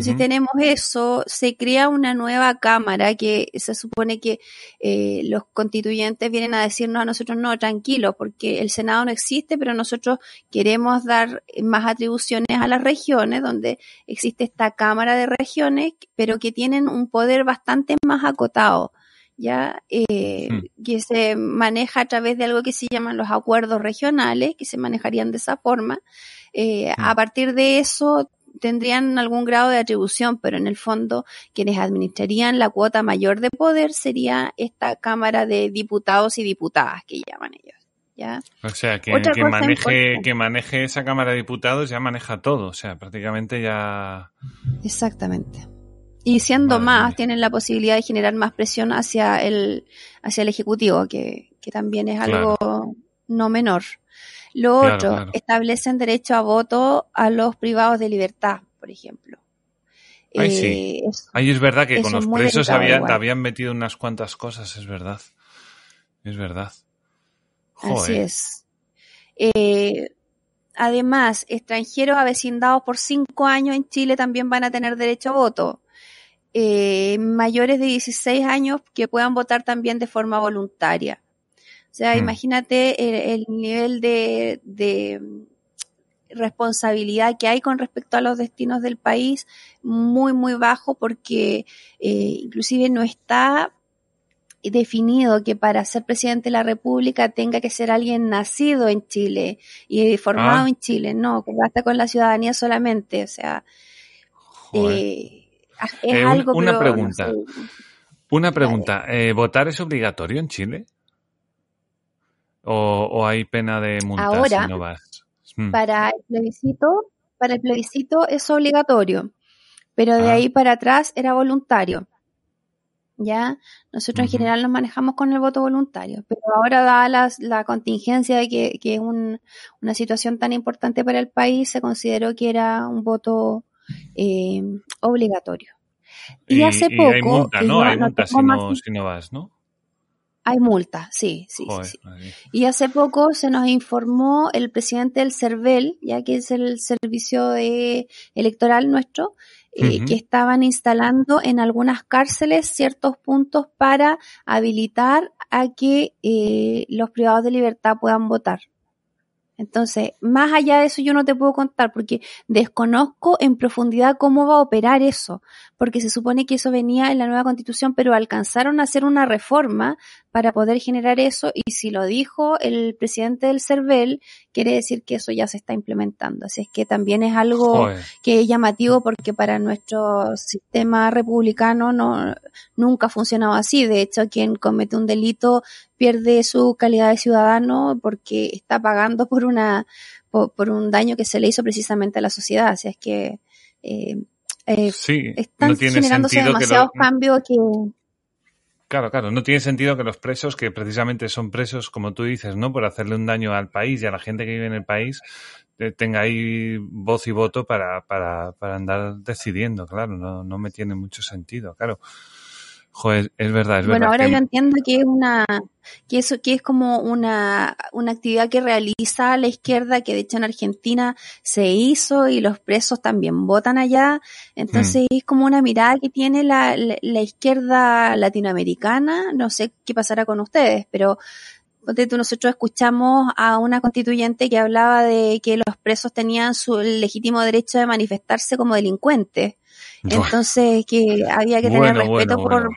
Si tenemos eso, se crea una nueva cámara que se supone que eh, los constituyentes vienen a decirnos a nosotros, no, tranquilos, porque el Senado no existe, pero nosotros queremos dar más atribuciones a las regiones, donde existe esta cámara de regiones, pero que tienen un poder bastante más acotado ya eh, hmm. que se maneja a través de algo que se llaman los acuerdos regionales, que se manejarían de esa forma. Eh, A hmm. partir de eso tendrían algún grado de atribución, pero en el fondo quienes administrarían la cuota mayor de poder sería esta Cámara de Diputados y Diputadas que llaman ellos. ¿ya? O sea, que, que maneje, que maneje esa Cámara de Diputados ya maneja todo, o sea, prácticamente ya... Exactamente. Y siendo más, tienen la posibilidad de generar más presión hacia el, hacia el Ejecutivo, que, que también es algo no menor. Lo otro, establecen derecho a voto a los privados de libertad, por ejemplo. Ahí sí. Eh, Ahí es verdad que con los presos habían, habían metido unas cuantas cosas, es verdad. Es verdad. Así es. Eh, además, extranjeros avecindados por cinco años en Chile también van a tener derecho a voto. Eh, mayores de 16 años que puedan votar también de forma voluntaria. O sea, hmm. imagínate el, nivel de, de, responsabilidad que hay con respecto a los destinos del país, muy, muy bajo, porque eh, inclusive no está definido que para ser presidente de la República tenga que ser alguien nacido en Chile y formado ah. en Chile, no, que basta con la ciudadanía solamente, o sea, eh, es eh, algo, una pregunta. Una pregunta. ¿Votar es obligatorio en Chile? ¿O, hay pena de multa Ahora, si no vas? Hmm. Para el plebiscito, para el plebiscito es obligatorio, pero de ah. ahí para atrás era voluntario. ¿ya? Nosotros en general nos manejamos con el voto voluntario, pero ahora da la, contingencia de que, que es una situación tan importante para el país, se consideró que era un voto eh, obligatorio. Y, hace poco... hay multa, ¿no? Hay multa si no, si no vas, ¿no? Hay multa, sí, sí, sí. Y hace poco se nos informó el presidente del CERVEL, ya que es el servicio de, electoral nuestro, eh, que estaban instalando en algunas cárceles ciertos puntos para habilitar a que eh, los privados de libertad puedan votar. Entonces, más allá de eso yo no te puedo contar porque desconozco en profundidad cómo va a operar eso, porque se supone que eso venía en la nueva constitución, pero alcanzaron a hacer una reforma para poder generar eso y si lo dijo el presidente del CERVEL, quiere decir que eso ya se está implementando. Así es que también es algo que es llamativo porque para nuestro sistema republicano no, nunca ha funcionado así. De hecho, quien comete un delito pierde su calidad de ciudadano porque está pagando por una por, un daño que se le hizo precisamente a la sociedad. Así es que eh, eh, están generándose demasiados cambios que Claro, claro, no tiene sentido que los presos, que precisamente son presos, como tú dices, ¿no? Por hacerle un daño al país y a la gente que vive en el país, eh, tenga ahí voz y voto para, para, para andar decidiendo, claro, no, no me tiene mucho sentido, claro. Joder, es verdad, es verdad. Bueno, ahora yo entiendo que es una, que eso, que es como una, una actividad que realiza la izquierda, que de hecho en Argentina se hizo y los presos también votan allá. Entonces mm. es como una mirada que tiene la, la, izquierda latinoamericana. No sé qué pasará con ustedes, pero nosotros escuchamos a una constituyente que hablaba de que los presos tenían su legítimo derecho de manifestarse como delincuentes. Entonces, que había que tener respeto por,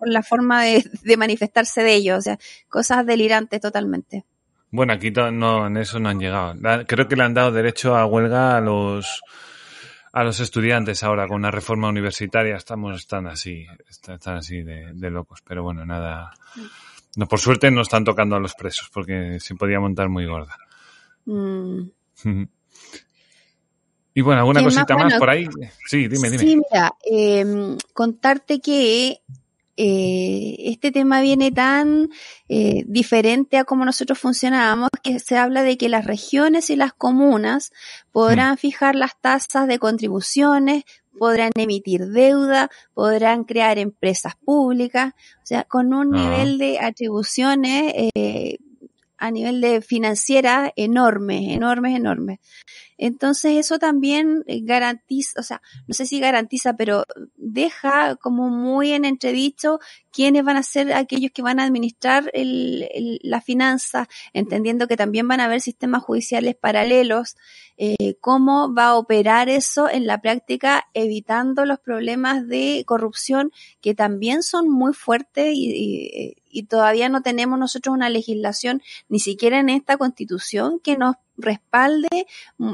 la forma de, manifestarse de ellos, o sea, cosas delirantes totalmente. Bueno, aquí no, en eso no han llegado. Creo que le han dado derecho a huelga a los a los estudiantes ahora con una reforma universitaria. Estamos están así, están así de, locos, pero bueno, nada. No, por suerte no están tocando a los presos porque se podía montar muy gorda. Mm. (laughs) Y bueno, ¿alguna cosita más, por ahí? Sí, dime, dime. Sí, mira, em, contarte que eh, este tema viene tan eh, diferente a cómo nosotros funcionábamos que se habla de que las regiones y las comunas podrán mm. fijar las tasas de contribuciones, podrán emitir deuda, podrán crear empresas públicas, o sea, con un ah. nivel de atribuciones eh, a nivel de financiera enormes, enormes, enormes. Entonces eso también eh, garantiza, o sea, no sé si garantiza, pero deja como muy en entredicho quiénes van a ser aquellos que van a administrar el, la finanza, entendiendo que también van a haber sistemas judiciales paralelos, eh, cómo va a operar eso en la práctica, evitando los problemas de corrupción que también son muy fuertes y, y todavía no tenemos nosotros una legislación, ni siquiera en esta constitución, que nos respalde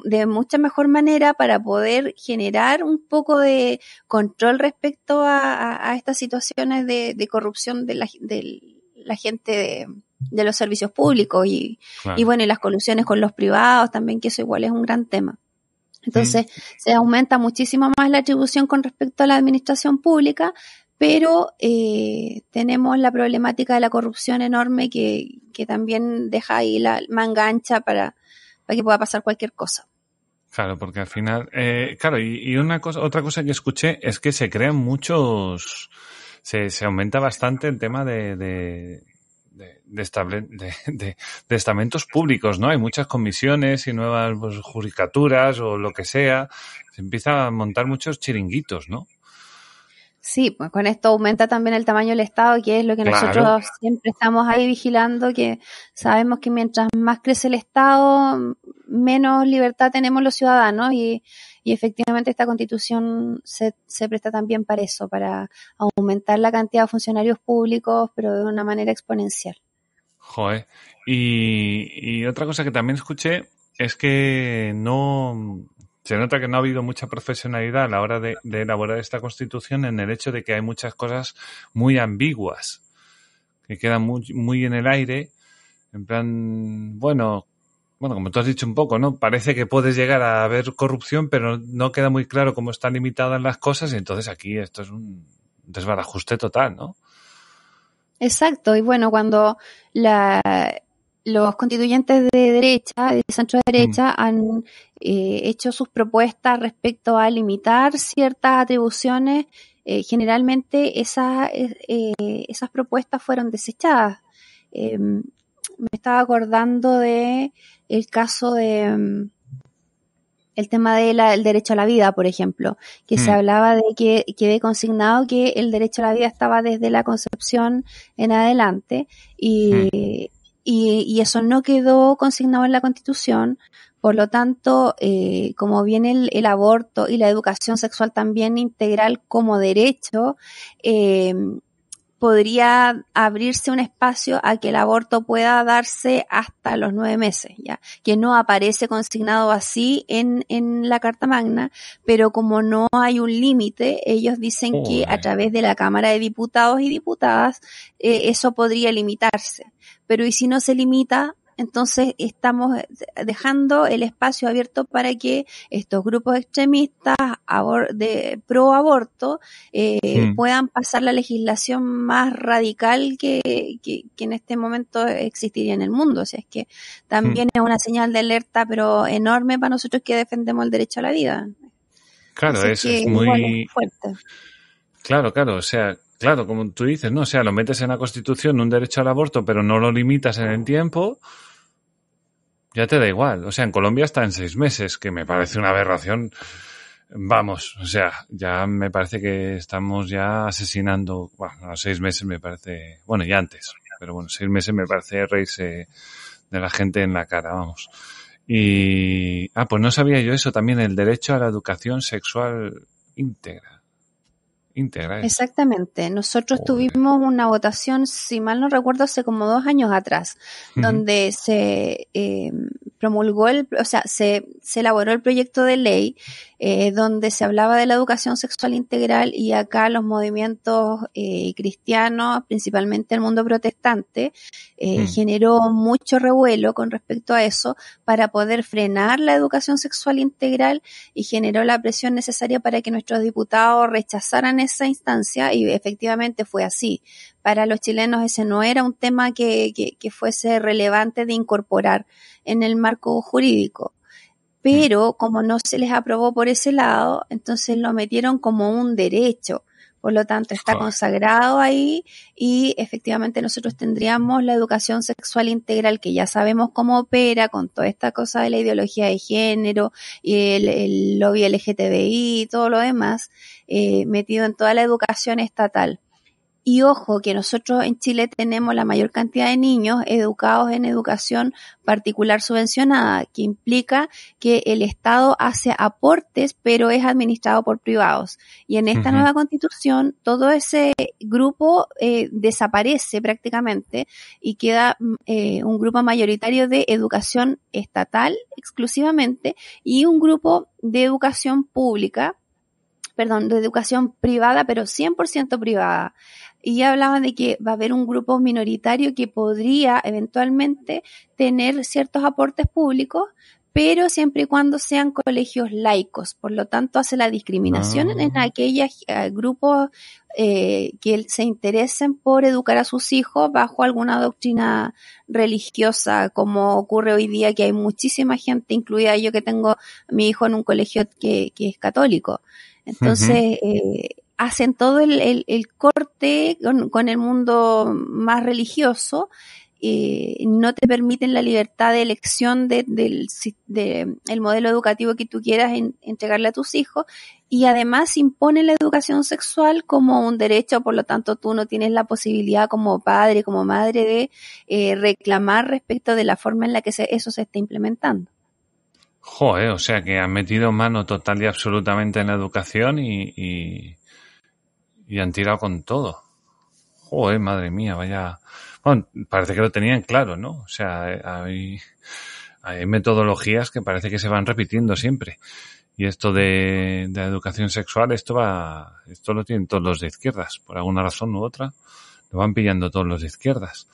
de mucha mejor manera para poder generar un poco de control respecto a, estas situaciones de, corrupción de la, gente de, los servicios públicos y, bueno, y las colusiones con los privados también, que eso igual es un gran tema. Entonces, se aumenta muchísimo más la atribución con respecto a la administración pública, pero eh, tenemos la problemática de la corrupción enorme que, que también deja ahí la manga ancha para, para que pueda pasar cualquier cosa. Claro, porque al final, eh, claro, y, una cosa, otra cosa que escuché es que se crean muchos, se, se aumenta bastante el tema de, de, de, de, de, estamentos públicos, ¿no? Hay muchas comisiones y nuevas pues, judicaturas o lo que sea. Se empieza a montar muchos chiringuitos, ¿no? Sí, pues con esto aumenta también el tamaño del Estado, que es lo que nosotros siempre estamos ahí vigilando, que sabemos que mientras más crece el Estado, menos libertad tenemos los ciudadanos y, y efectivamente esta constitución se, se presta también para eso, para aumentar la cantidad de funcionarios públicos, pero de una manera exponencial. Joder. Y, y otra cosa que también escuché es que no, se nota que no ha habido mucha profesionalidad a la hora de, elaborar esta constitución en el hecho de que hay muchas cosas muy ambiguas, que quedan muy, en el aire, en plan, bueno, bueno, como tú has dicho un poco, ¿no? Parece que puedes llegar a haber corrupción, pero no queda muy claro cómo están limitadas las cosas y entonces aquí esto es un desbarajuste total, ¿no? Exacto, y bueno, cuando la, los constituyentes de derecha, de centro derecha, mm. han eh, hecho sus propuestas respecto a limitar ciertas atribuciones. Eh, generalmente esas, eh, esas propuestas fueron desechadas. Em, me estaba acordando de el caso de em, el tema del derecho a la vida, por ejemplo, que se mm. hablaba de que quede consignado que el derecho a la vida estaba desde la concepción en adelante y, mm y, eso no quedó consignado en la Constitución. Por lo tanto, eh, como viene el, aborto y la educación sexual también integral como derecho, eh, podría abrirse un espacio a que el aborto pueda darse hasta los nueve meses, ya que no aparece consignado así en, en la Carta Magna, pero como no hay un límite, ellos dicen que a través de la Cámara de Diputados y Diputadas eh, eso podría limitarse. Pero y si no se limita, entonces estamos dejando el espacio abierto para que estos grupos extremistas de pro aborto eh, hmm. puedan pasar la legislación más radical que, que, en este momento existiría en el mundo. O sea, es que también hmm. es una señal de alerta, pero enorme para nosotros que defendemos el derecho a la vida. Claro, eso es muy fuerte. Claro, claro, o sea, claro, como tú dices, ¿no? O sea, lo metes en la Constitución un derecho al aborto, pero no lo limitas en el tiempo, ya te da igual. O sea, en Colombia está en seis meses, que me parece una aberración. Vamos, o sea, ya me parece que estamos ya asesinando, bueno, a seis meses me parece, bueno, ya antes, pero bueno, seis meses me parece reírse de la gente en la cara, vamos. Y, ah, pues no sabía yo eso también, el derecho a la educación sexual íntegra. Exactamente. Nosotros tuvimos una votación, si mal no recuerdo, hace como dos años atrás, donde se eh, promulgó el, o sea, se, se elaboró el proyecto de ley eh, donde se hablaba de la educación sexual integral y acá los movimientos eh, cristianos, principalmente el mundo protestante, eh, mm. generó mucho revuelo con respecto a eso para poder frenar la educación sexual integral y generó la presión necesaria para que nuestros diputados rechazaran esa instancia y efectivamente fue así. Para los chilenos ese no era un tema que, que, que fuese relevante de incorporar en el marco jurídico pero como no se les aprobó por ese lado, entonces lo metieron como un derecho. Por lo tanto, está consagrado ahí y efectivamente nosotros tendríamos la educación sexual integral que ya sabemos cómo opera con toda esta cosa de la ideología de género y el, lobby LGTBI y todo lo demás, eh, metido en toda la educación estatal. Y ojo que nosotros en Chile tenemos la mayor cantidad de niños educados en educación particular subvencionada, que implica que el Estado hace aportes, pero es administrado por privados. Y en esta nueva constitución, todo ese grupo eh, desaparece prácticamente y queda mm, eh, un grupo mayoritario de educación estatal exclusivamente y un grupo de educación pública perdón, de educación privada, pero 100% privada y hablaban de que va a haber un grupo minoritario que podría eventualmente tener ciertos aportes públicos, pero siempre y cuando sean colegios laicos. Por lo tanto, hace la discriminación en Ah. aquellos eh, grupos eh, que se interesen por educar a sus hijos bajo alguna doctrina religiosa, como ocurre hoy día que hay muchísima gente, incluida yo que tengo a mi hijo en un colegio que, que es católico. Entonces, eh, hacen todo el, el- corte con, con el mundo más religioso eh, no te permiten la libertad de elección de- del de- el modelo educativo que tú quieras en- entregarle a tus hijos y además imponen la educación sexual como un derecho, por lo tanto tú no tienes la posibilidad como padre, como madre de eh, reclamar respecto de la forma en la que se- eso se está implementando. Joder, o sea que han metido mano total y absolutamente en la educación y, y han tirado con todo. Joder, madre mía, vaya. Bueno, parece que lo tenían claro, ¿no? O sea, hay, hay metodologías que parece que se van repitiendo siempre. Y esto de, educación sexual, esto va, esto lo tienen todos los de izquierdas, por alguna razón u otra, lo van pillando todos los de izquierdas.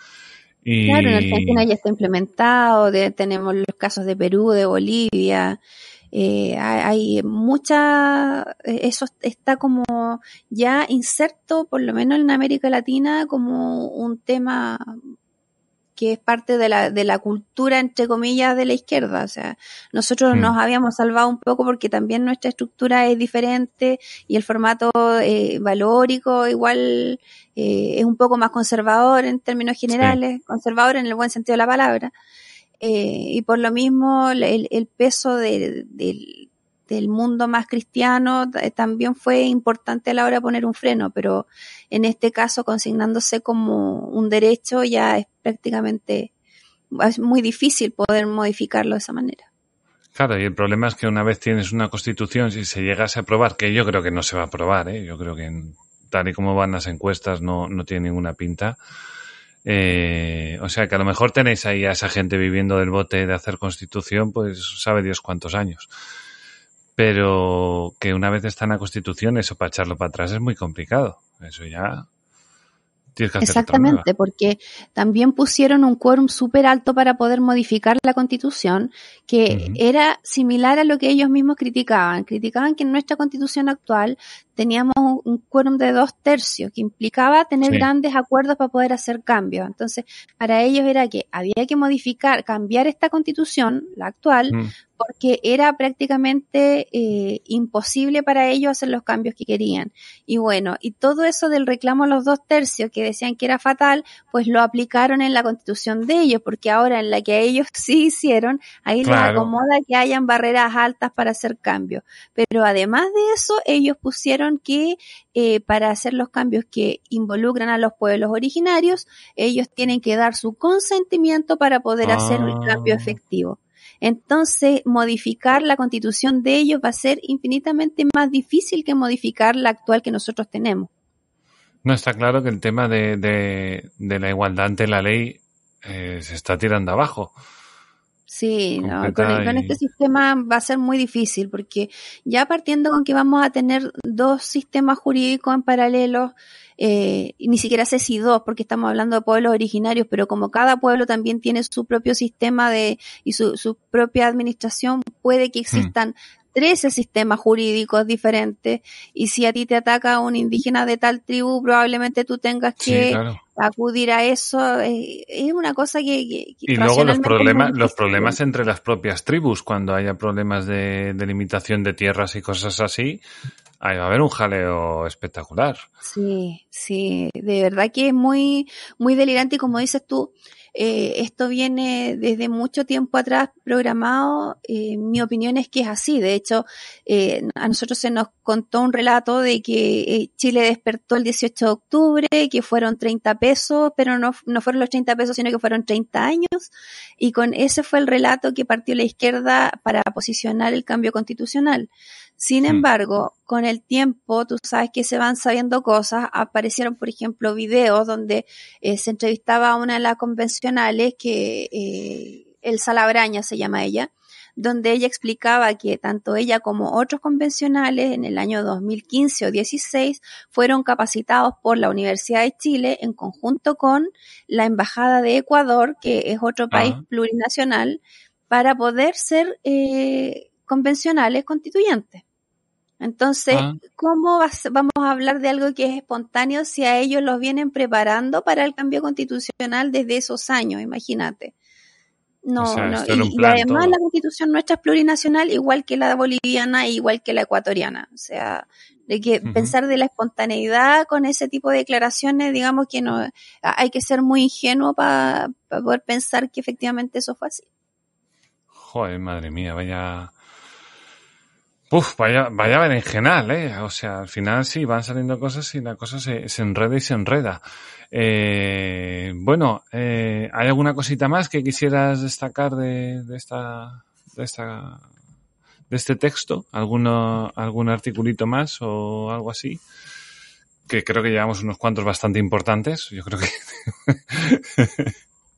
Claro, en Argentina ya está implementado, de- tenemos los casos de Perú, de Bolivia, eh, hay, mucha, eh, eso está como ya inserto, por lo menos en América Latina, como un tema que es parte de la, de la cultura, entre comillas, de la izquierda. O sea, nosotros Hmm. nos habíamos salvado un poco porque también nuestra estructura es diferente y el formato eh, valórico igual eh, es un poco más conservador en términos generales, conservador en el buen sentido de la palabra. Eh, y por lo mismo el, peso de- del, mundo más cristiano t- también fue importante a la hora de poner un freno, pero en este caso consignándose como un derecho ya es prácticamente es muy difícil poder modificarlo de esa manera. Claro, y el problema es que una vez tienes una constitución, si se llegase a aprobar, que yo creo que no se va a aprobar, ¿eh? yo creo que tal y como van las encuestas no, no tiene ninguna pinta. Eh, o sea que a lo mejor tenéis ahí a esa gente viviendo del bote de hacer constitución, pues sabe Dios cuántos años. Pero que una vez está en la constitución, eso para echarlo para atrás es muy complicado. Eso ya tienes que hacer otra nueva. Exactamente, porque también pusieron un quórum súper alto para poder modificar la constitución, que era similar a lo que ellos mismos criticaban. Criticaban que en nuestra constitución actual teníamos un- quórum de dos tercios, que implicaba tener Sí. grandes acuerdos para poder hacer cambios. Entonces, para ellos era que había que modificar, cambiar esta constitución, la actual. Porque era prácticamente eh, imposible para ellos hacer los cambios que querían. Y bueno, y todo eso del reclamo a los dos tercios que decían que era fatal, pues lo aplicaron en la constitución de ellos, porque ahora en la que ellos (laughs) sí hicieron, ahí les Claro. acomoda que hayan barreras altas para hacer cambios. Pero además de eso, ellos pusieron que eh, para hacer los cambios que involucran a los pueblos originarios, ellos tienen que dar su consentimiento para poder hacer el cambio Ah. efectivo. Entonces, modificar la constitución de ellos va a ser infinitamente más difícil que modificar la actual que nosotros tenemos. No está claro que el tema de, de, de la igualdad ante la ley eh, se está tirando abajo. Sí, no, con, el- con este sistema va a ser muy difícil porque ya partiendo con que vamos a tener dos sistemas jurídicos en paralelo, eh, ni siquiera sé si dos, porque estamos hablando de pueblos originarios, pero como cada pueblo también tiene su propio sistema de y su, su propia administración, puede que existan 13 sistemas jurídicos diferentes y si a ti te ataca un indígena de tal tribu, probablemente tú tengas Sí, que claro. acudir a eso. eh, es una cosa que... Y luego los problemas, los problemas entre las propias tribus, cuando haya problemas de, de limitación de tierras y cosas así, ahí va a haber un jaleo espectacular. Sí, sí, de verdad que es muy, muy delirante y como dices tú, eh, esto viene desde mucho tiempo atrás programado. eh, mi opinión es que es así. De hecho, eh, a nosotros se nos contó un relato de que eh, Chile despertó el 18 de octubre, que fueron 30 pesos, pero no, no fueron los 30 pesos, sino que fueron 30 años. Y con ese fue el relato que partió la izquierda para posicionar el cambio constitucional. Sin Hmm. embargo, con el tiempo, tú sabes que se van sabiendo cosas. Aparecieron, por ejemplo, videos donde eh, se entrevistaba a una de las convencionales que eh, Elsa Labraña se llama ella, donde ella explicaba que tanto ella como otros convencionales en el año 2015 o 16 fueron capacitados por la Universidad de Chile en conjunto con la Embajada de Ecuador, que es otro país Ah. plurinacional, para poder ser eh, convencionales constituyentes. Entonces, ah. ¿cómo vamos a hablar de algo que es espontáneo si a ellos los vienen preparando para el cambio constitucional desde esos años? Imagínate. No, no. Y, además la constitución nuestra es plurinacional, igual que la boliviana, e igual que la ecuatoriana. O sea, de que pensar de la espontaneidad con ese tipo de declaraciones, digamos que no, hay que ser muy ingenuo para poder pensar que efectivamente eso fue así. Joder, madre mía, vaya, Uf, vaya, vaya berenjenal, ¿eh? O sea, al final sí, van saliendo cosas y la cosa se, se enreda y se enreda. Eh, bueno, eh, ¿hay alguna cosita más que quisieras destacar de, de esta, de esta, de este texto? ¿Alguno, algún articulito más o algo así? Que creo que llevamos unos cuantos bastante importantes. Yo creo que. (laughs)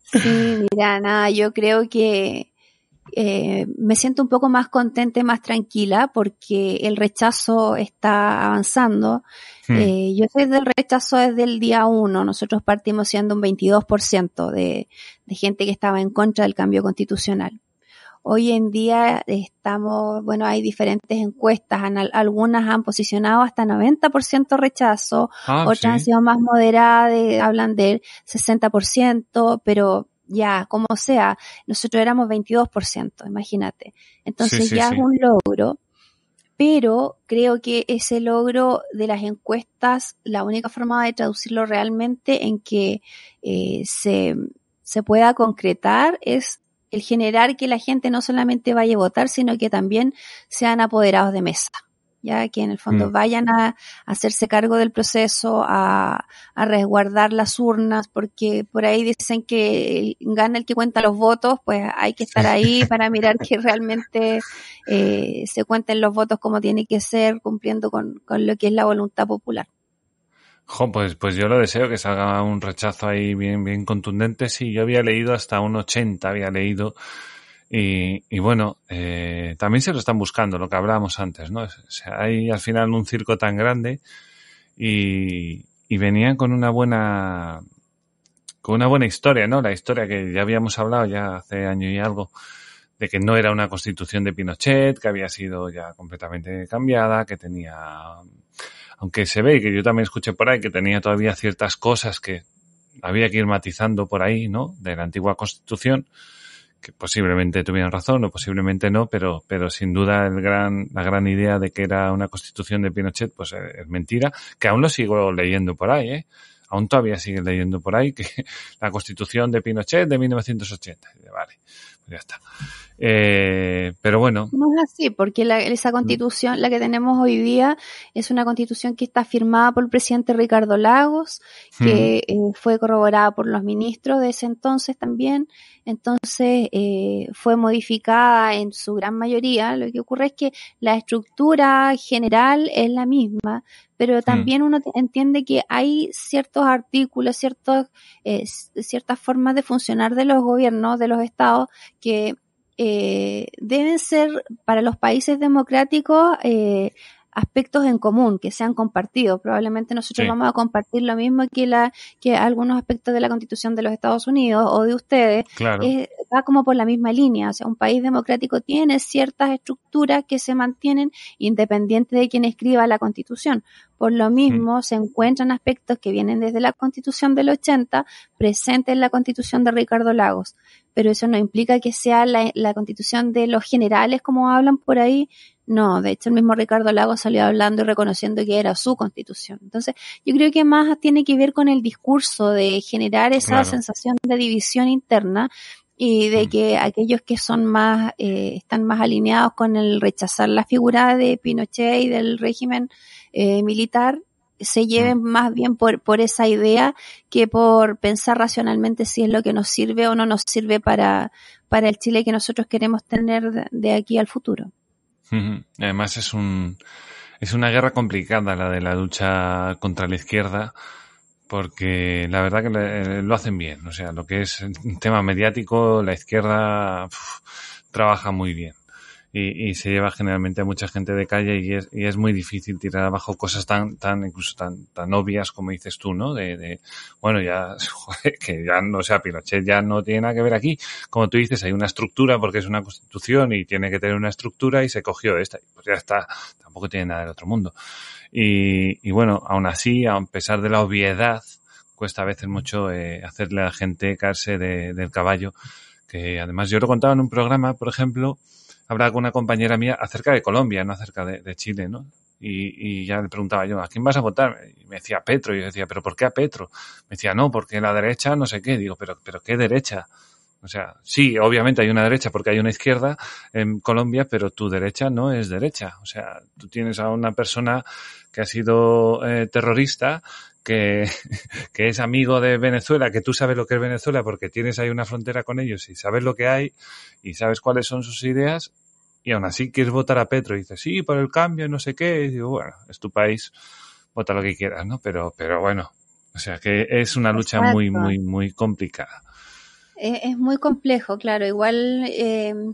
sí, mira, nada, yo creo que eh, me siento un poco más contenta y más tranquila porque el rechazo está avanzando. Hmm. Eh, yo soy del rechazo desde el día uno. Nosotros partimos siendo un 22% de, de gente que estaba en contra del cambio constitucional. Hoy en día estamos, bueno, hay diferentes encuestas, algunas han posicionado hasta 90% rechazo, ah, otras han sido más moderadas, hablan del 60%, pero ya, como sea, nosotros éramos 22%, imagínate. Entonces ya es un logro, pero creo que ese logro de las encuestas, la única forma de traducirlo realmente en que eh, se, se pueda concretar es el generar que la gente no solamente vaya a votar, sino que también sean apoderados de mesa ya que en el fondo mm. vayan a, hacerse cargo del proceso, a, a, resguardar las urnas, porque por ahí dicen que gana el que cuenta los votos, pues hay que estar ahí para mirar que realmente eh, se cuenten los votos como tiene que ser, cumpliendo con, con lo que es la voluntad popular. Jo, pues, pues yo lo deseo que salga un rechazo ahí bien, bien contundente. Sí, yo había leído hasta un 80, había leído y, y bueno, eh, también se lo están buscando, lo que hablábamos antes, ¿no? O sea, hay al final un circo tan grande y, y venían con una buena, con una buena historia, ¿no? La historia que ya habíamos hablado ya hace año y algo, de que no era una constitución de Pinochet, que había sido ya completamente cambiada, que tenía, aunque se ve que yo también escuché por ahí que tenía todavía ciertas cosas que había que ir matizando por ahí, ¿no? De la antigua constitución que posiblemente tuvieran razón o posiblemente no, pero, pero sin duda el gran, la gran idea de que era una constitución de Pinochet, pues eh, es mentira, que aún lo sigo leyendo por ahí, ¿eh? Aún todavía sigue leyendo por ahí que (laughs) la constitución de Pinochet de 1980. Vale, pues ya está. Eh, pero bueno. No es así, porque la, esa constitución, la que tenemos hoy día, es una constitución que está firmada por el presidente Ricardo Lagos, que eh, fue corroborada por los ministros de ese entonces también. Entonces, eh, fue modificada en su gran mayoría. Lo que ocurre es que la estructura general es la misma, pero también uno entiende que hay ciertos artículos, ciertos, eh, ciertas formas de funcionar de los gobiernos, de los estados, que eh, deben ser para los países democráticos eh, aspectos en común que sean compartidos. Probablemente nosotros vamos a compartir lo mismo que la que algunos aspectos de la Constitución de los Estados Unidos o de ustedes. va como por la misma línea. O sea, un país democrático tiene ciertas estructuras que se mantienen independiente de quien escriba la Constitución. Por lo mismo, se encuentran aspectos que vienen desde la Constitución del 80 presentes en la Constitución de Ricardo Lagos. Pero eso no implica que sea la, la Constitución de los generales como hablan por ahí, no, de hecho el mismo Ricardo Lago salió hablando y reconociendo que era su constitución. Entonces, yo creo que más tiene que ver con el discurso de generar esa sensación de división interna y de mm. que aquellos que son más, eh, están más alineados con el rechazar la figura de Pinochet y del régimen eh, militar, se lleven mm. más bien por, por esa idea que por pensar racionalmente si es lo que nos sirve o no nos sirve para, para el Chile que nosotros queremos tener de aquí al futuro. Además es un es una guerra complicada la de la lucha contra la izquierda porque la verdad que lo hacen bien. O sea, lo que es un tema mediático, la izquierda trabaja muy bien. Y, se lleva generalmente a mucha gente de calle y es, y es muy difícil tirar abajo cosas tan, tan, incluso tan, tan obvias como dices tú, ¿no? De, de bueno, ya, (laughs) que ya no sea Pinochet ya no tiene nada que ver aquí. Como tú dices, hay una estructura porque es una constitución y tiene que tener una estructura y se cogió esta. Pues ya está, tampoco tiene nada del otro mundo. Y, y bueno, aún así, a pesar de la obviedad, cuesta a veces mucho eh, hacerle a la gente caerse de, del caballo. Que además yo lo contaba en un programa, por ejemplo, hablaba con una compañera mía acerca de Colombia, no acerca de, Chile, ¿no? Y, y, ya le preguntaba yo, ¿a quién vas a votar? Y me decía Petro, y yo decía, ¿pero por qué a Petro? Me decía, no, porque la derecha no sé qué. Digo, ¿pero, pero qué derecha? O sea, sí, obviamente hay una derecha porque hay una izquierda en Colombia, pero tu derecha no es derecha. O sea, tú tienes a una persona que ha sido eh, terrorista, que, (laughs) que es amigo de Venezuela, que tú sabes lo que es Venezuela porque tienes ahí una frontera con ellos y sabes lo que hay y sabes cuáles son sus ideas y aún así quieres votar a Petro y dices, sí, por el cambio, no sé qué, y digo, bueno, es tu país, vota lo que quieras, ¿no? Pero, pero bueno, o sea que es una lucha muy, muy, muy complicada. Es, muy complejo, claro, igual eh,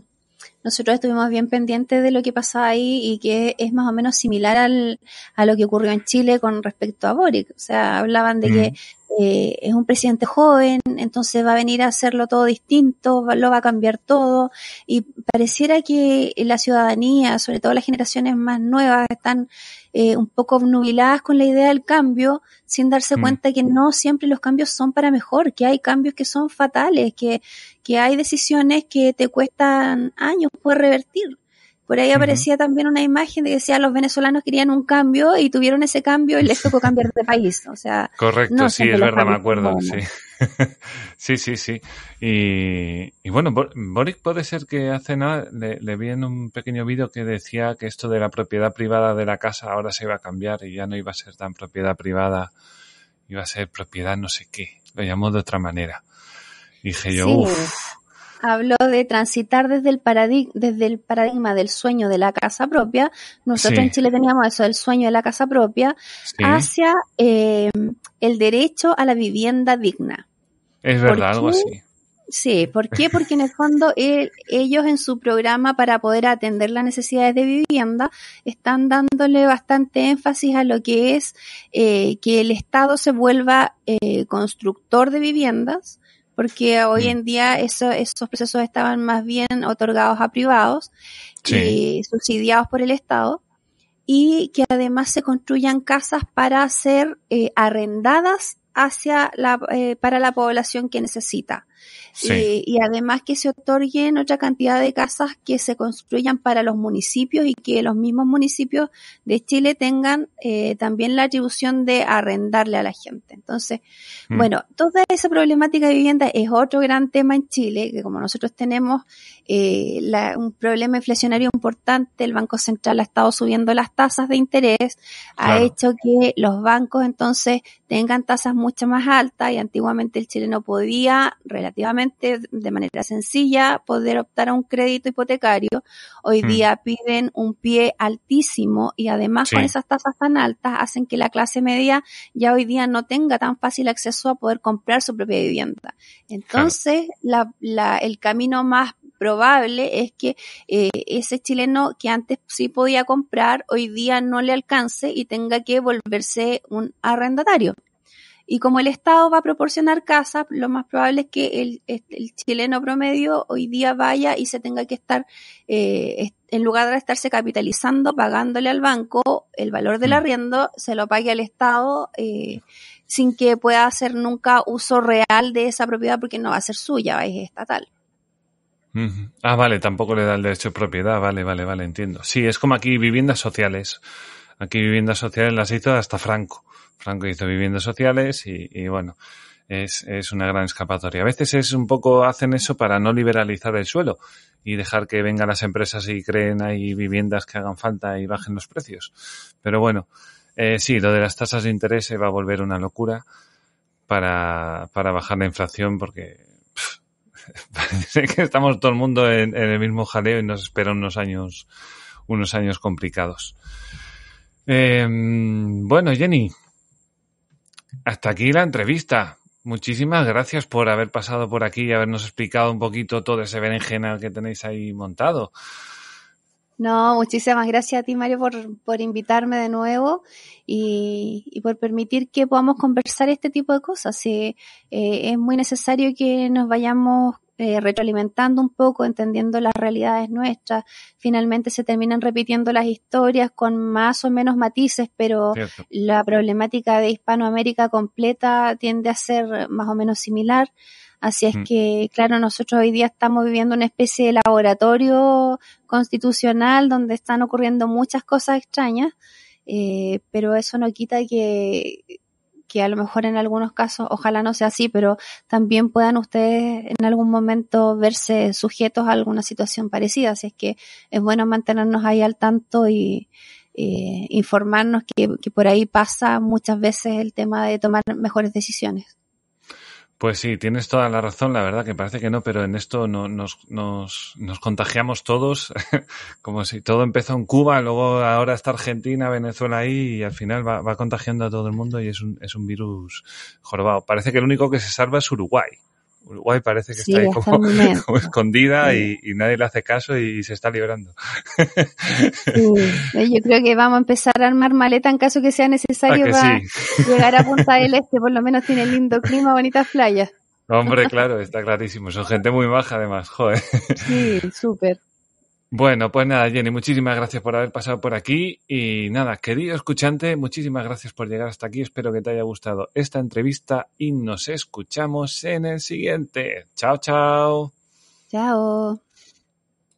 nosotros estuvimos bien pendientes de lo que pasaba ahí y que es más o menos similar al, a lo que ocurrió en Chile con respecto a Boric. O sea, hablaban de que eh, es un presidente joven, entonces va a venir a hacerlo todo distinto, lo va a cambiar todo y pareciera que la ciudadanía, sobre todo las generaciones más nuevas, están eh, un poco obnubiladas con la idea del cambio sin darse mm. cuenta que no siempre los cambios son para mejor, que hay cambios que son fatales, que, que hay decisiones que te cuestan años por revertir. Por ahí aparecía también una imagen de que decía los venezolanos querían un cambio y tuvieron ese cambio y les tocó cambiar de país. O sea, correcto, sí, es verdad, me acuerdo, sí. (laughs) sí, sí, sí. Y, y, bueno, Boric puede ser que hace nada le, le vi en un pequeño vídeo que decía que esto de la propiedad privada de la casa ahora se iba a cambiar y ya no iba a ser tan propiedad privada, iba a ser propiedad no sé qué. Lo llamó de otra manera. Y dije yo, uff habló de transitar desde el, paradigma, desde el paradigma del sueño de la casa propia, nosotros en Chile teníamos eso, el sueño de la casa propia, hacia eh, el derecho a la vivienda digna. Es verdad, algo así. Sí, ¿por qué? Porque en el fondo ellos en su programa para poder atender las necesidades de vivienda están dándole bastante énfasis a lo que es eh, que el Estado se vuelva eh, constructor de viviendas, porque hoy mm. en día eso, esos procesos estaban más bien otorgados a privados y subsidiados por el Estado y que además se construyan casas para ser eh, arrendadas hacia la, eh, para la población que necesita. Eh, y además que se otorguen otra cantidad de casas que se construyan para los municipios y que los mismos municipios de Chile tengan eh, también la atribución de arrendarle a la gente. Entonces, mm. bueno, toda esa problemática de vivienda es otro gran tema en Chile, que como nosotros tenemos eh, un problema inflacionario importante, el Banco Central ha estado subiendo las tasas de interés, ha hecho que los bancos entonces tengan tasas mucho más altas y antiguamente el chileno podía relativamente de manera sencilla poder optar a un crédito hipotecario. Hoy hmm. día piden un pie altísimo y además con esas tasas tan altas hacen que la clase media ya hoy día no tenga tan fácil acceso a poder comprar su propia vivienda. Entonces, la, la, el camino más probable es que eh, ese chileno que antes sí podía comprar, hoy día no le alcance y tenga que volverse un arrendatario. Y como el Estado va a proporcionar casas, lo más probable es que el, el chileno promedio hoy día vaya y se tenga que estar, eh, en lugar de estarse capitalizando, pagándole al banco el valor del mm. arriendo, se lo pague al Estado eh, sin que pueda hacer nunca uso real de esa propiedad porque no va a ser suya, es estatal. Ah, vale, tampoco le da el derecho de propiedad, vale, vale, vale, entiendo. Sí, es como aquí viviendas sociales. Aquí viviendas sociales las hizo hasta Franco. Franco hizo viviendas sociales y, bueno, es, es, una gran escapatoria. A veces es un poco, hacen eso para no liberalizar el suelo y dejar que vengan las empresas y creen ahí viviendas que hagan falta y bajen los precios. Pero bueno, eh, sí, lo de las tasas de interés se va a volver una locura para, para bajar la inflación porque (laughs) parece que estamos todo el mundo en, en, el mismo jaleo y nos esperan unos años, unos años complicados. Eh, bueno, Jenny, hasta aquí la entrevista. Muchísimas gracias por haber pasado por aquí y habernos explicado un poquito todo ese berenjenal que tenéis ahí montado. No, muchísimas gracias a ti, Mario, por, por invitarme de nuevo y, y, por permitir que podamos conversar este tipo de cosas. Eh, es muy necesario que nos vayamos eh, retroalimentando un poco, entendiendo las realidades nuestras. Finalmente se terminan repitiendo las historias con más o menos matices, pero Cierto. la problemática de Hispanoamérica completa tiende a ser más o menos similar. Así es mm. que, claro, nosotros hoy día estamos viviendo una especie de laboratorio constitucional donde están ocurriendo muchas cosas extrañas, eh, pero eso no quita que, que a lo mejor en algunos casos, ojalá no sea así, pero también puedan ustedes en algún momento verse sujetos a alguna situación parecida. Así es que es bueno mantenernos ahí al tanto y eh, informarnos que, que por ahí pasa muchas veces el tema de tomar mejores decisiones. Pues sí, tienes toda la razón, la verdad que parece que no, pero en esto no, nos, nos, nos contagiamos todos, (laughs) como si todo empezó en Cuba, luego ahora está Argentina, Venezuela ahí y al final va, va contagiando a todo el mundo y es un, es un virus jorobado. Parece que el único que se salva es Uruguay. Uruguay parece que sí, está ahí como, (laughs) como escondida sí. y, y, nadie le hace caso y se está librando. Sí. Yo creo que vamos a empezar a armar maleta en caso que sea necesario que para llegar a Punta del (laughs) Este. Por lo menos tiene lindo clima, bonitas playas. Hombre, claro, está clarísimo. Son gente muy baja además, joder. Sí, súper. Bueno, pues nada, Jenny, muchísimas gracias por haber pasado por aquí y nada, querido escuchante, muchísimas gracias por llegar hasta aquí. Espero que te haya gustado esta entrevista y nos escuchamos en el siguiente. Chao, chao. Chao.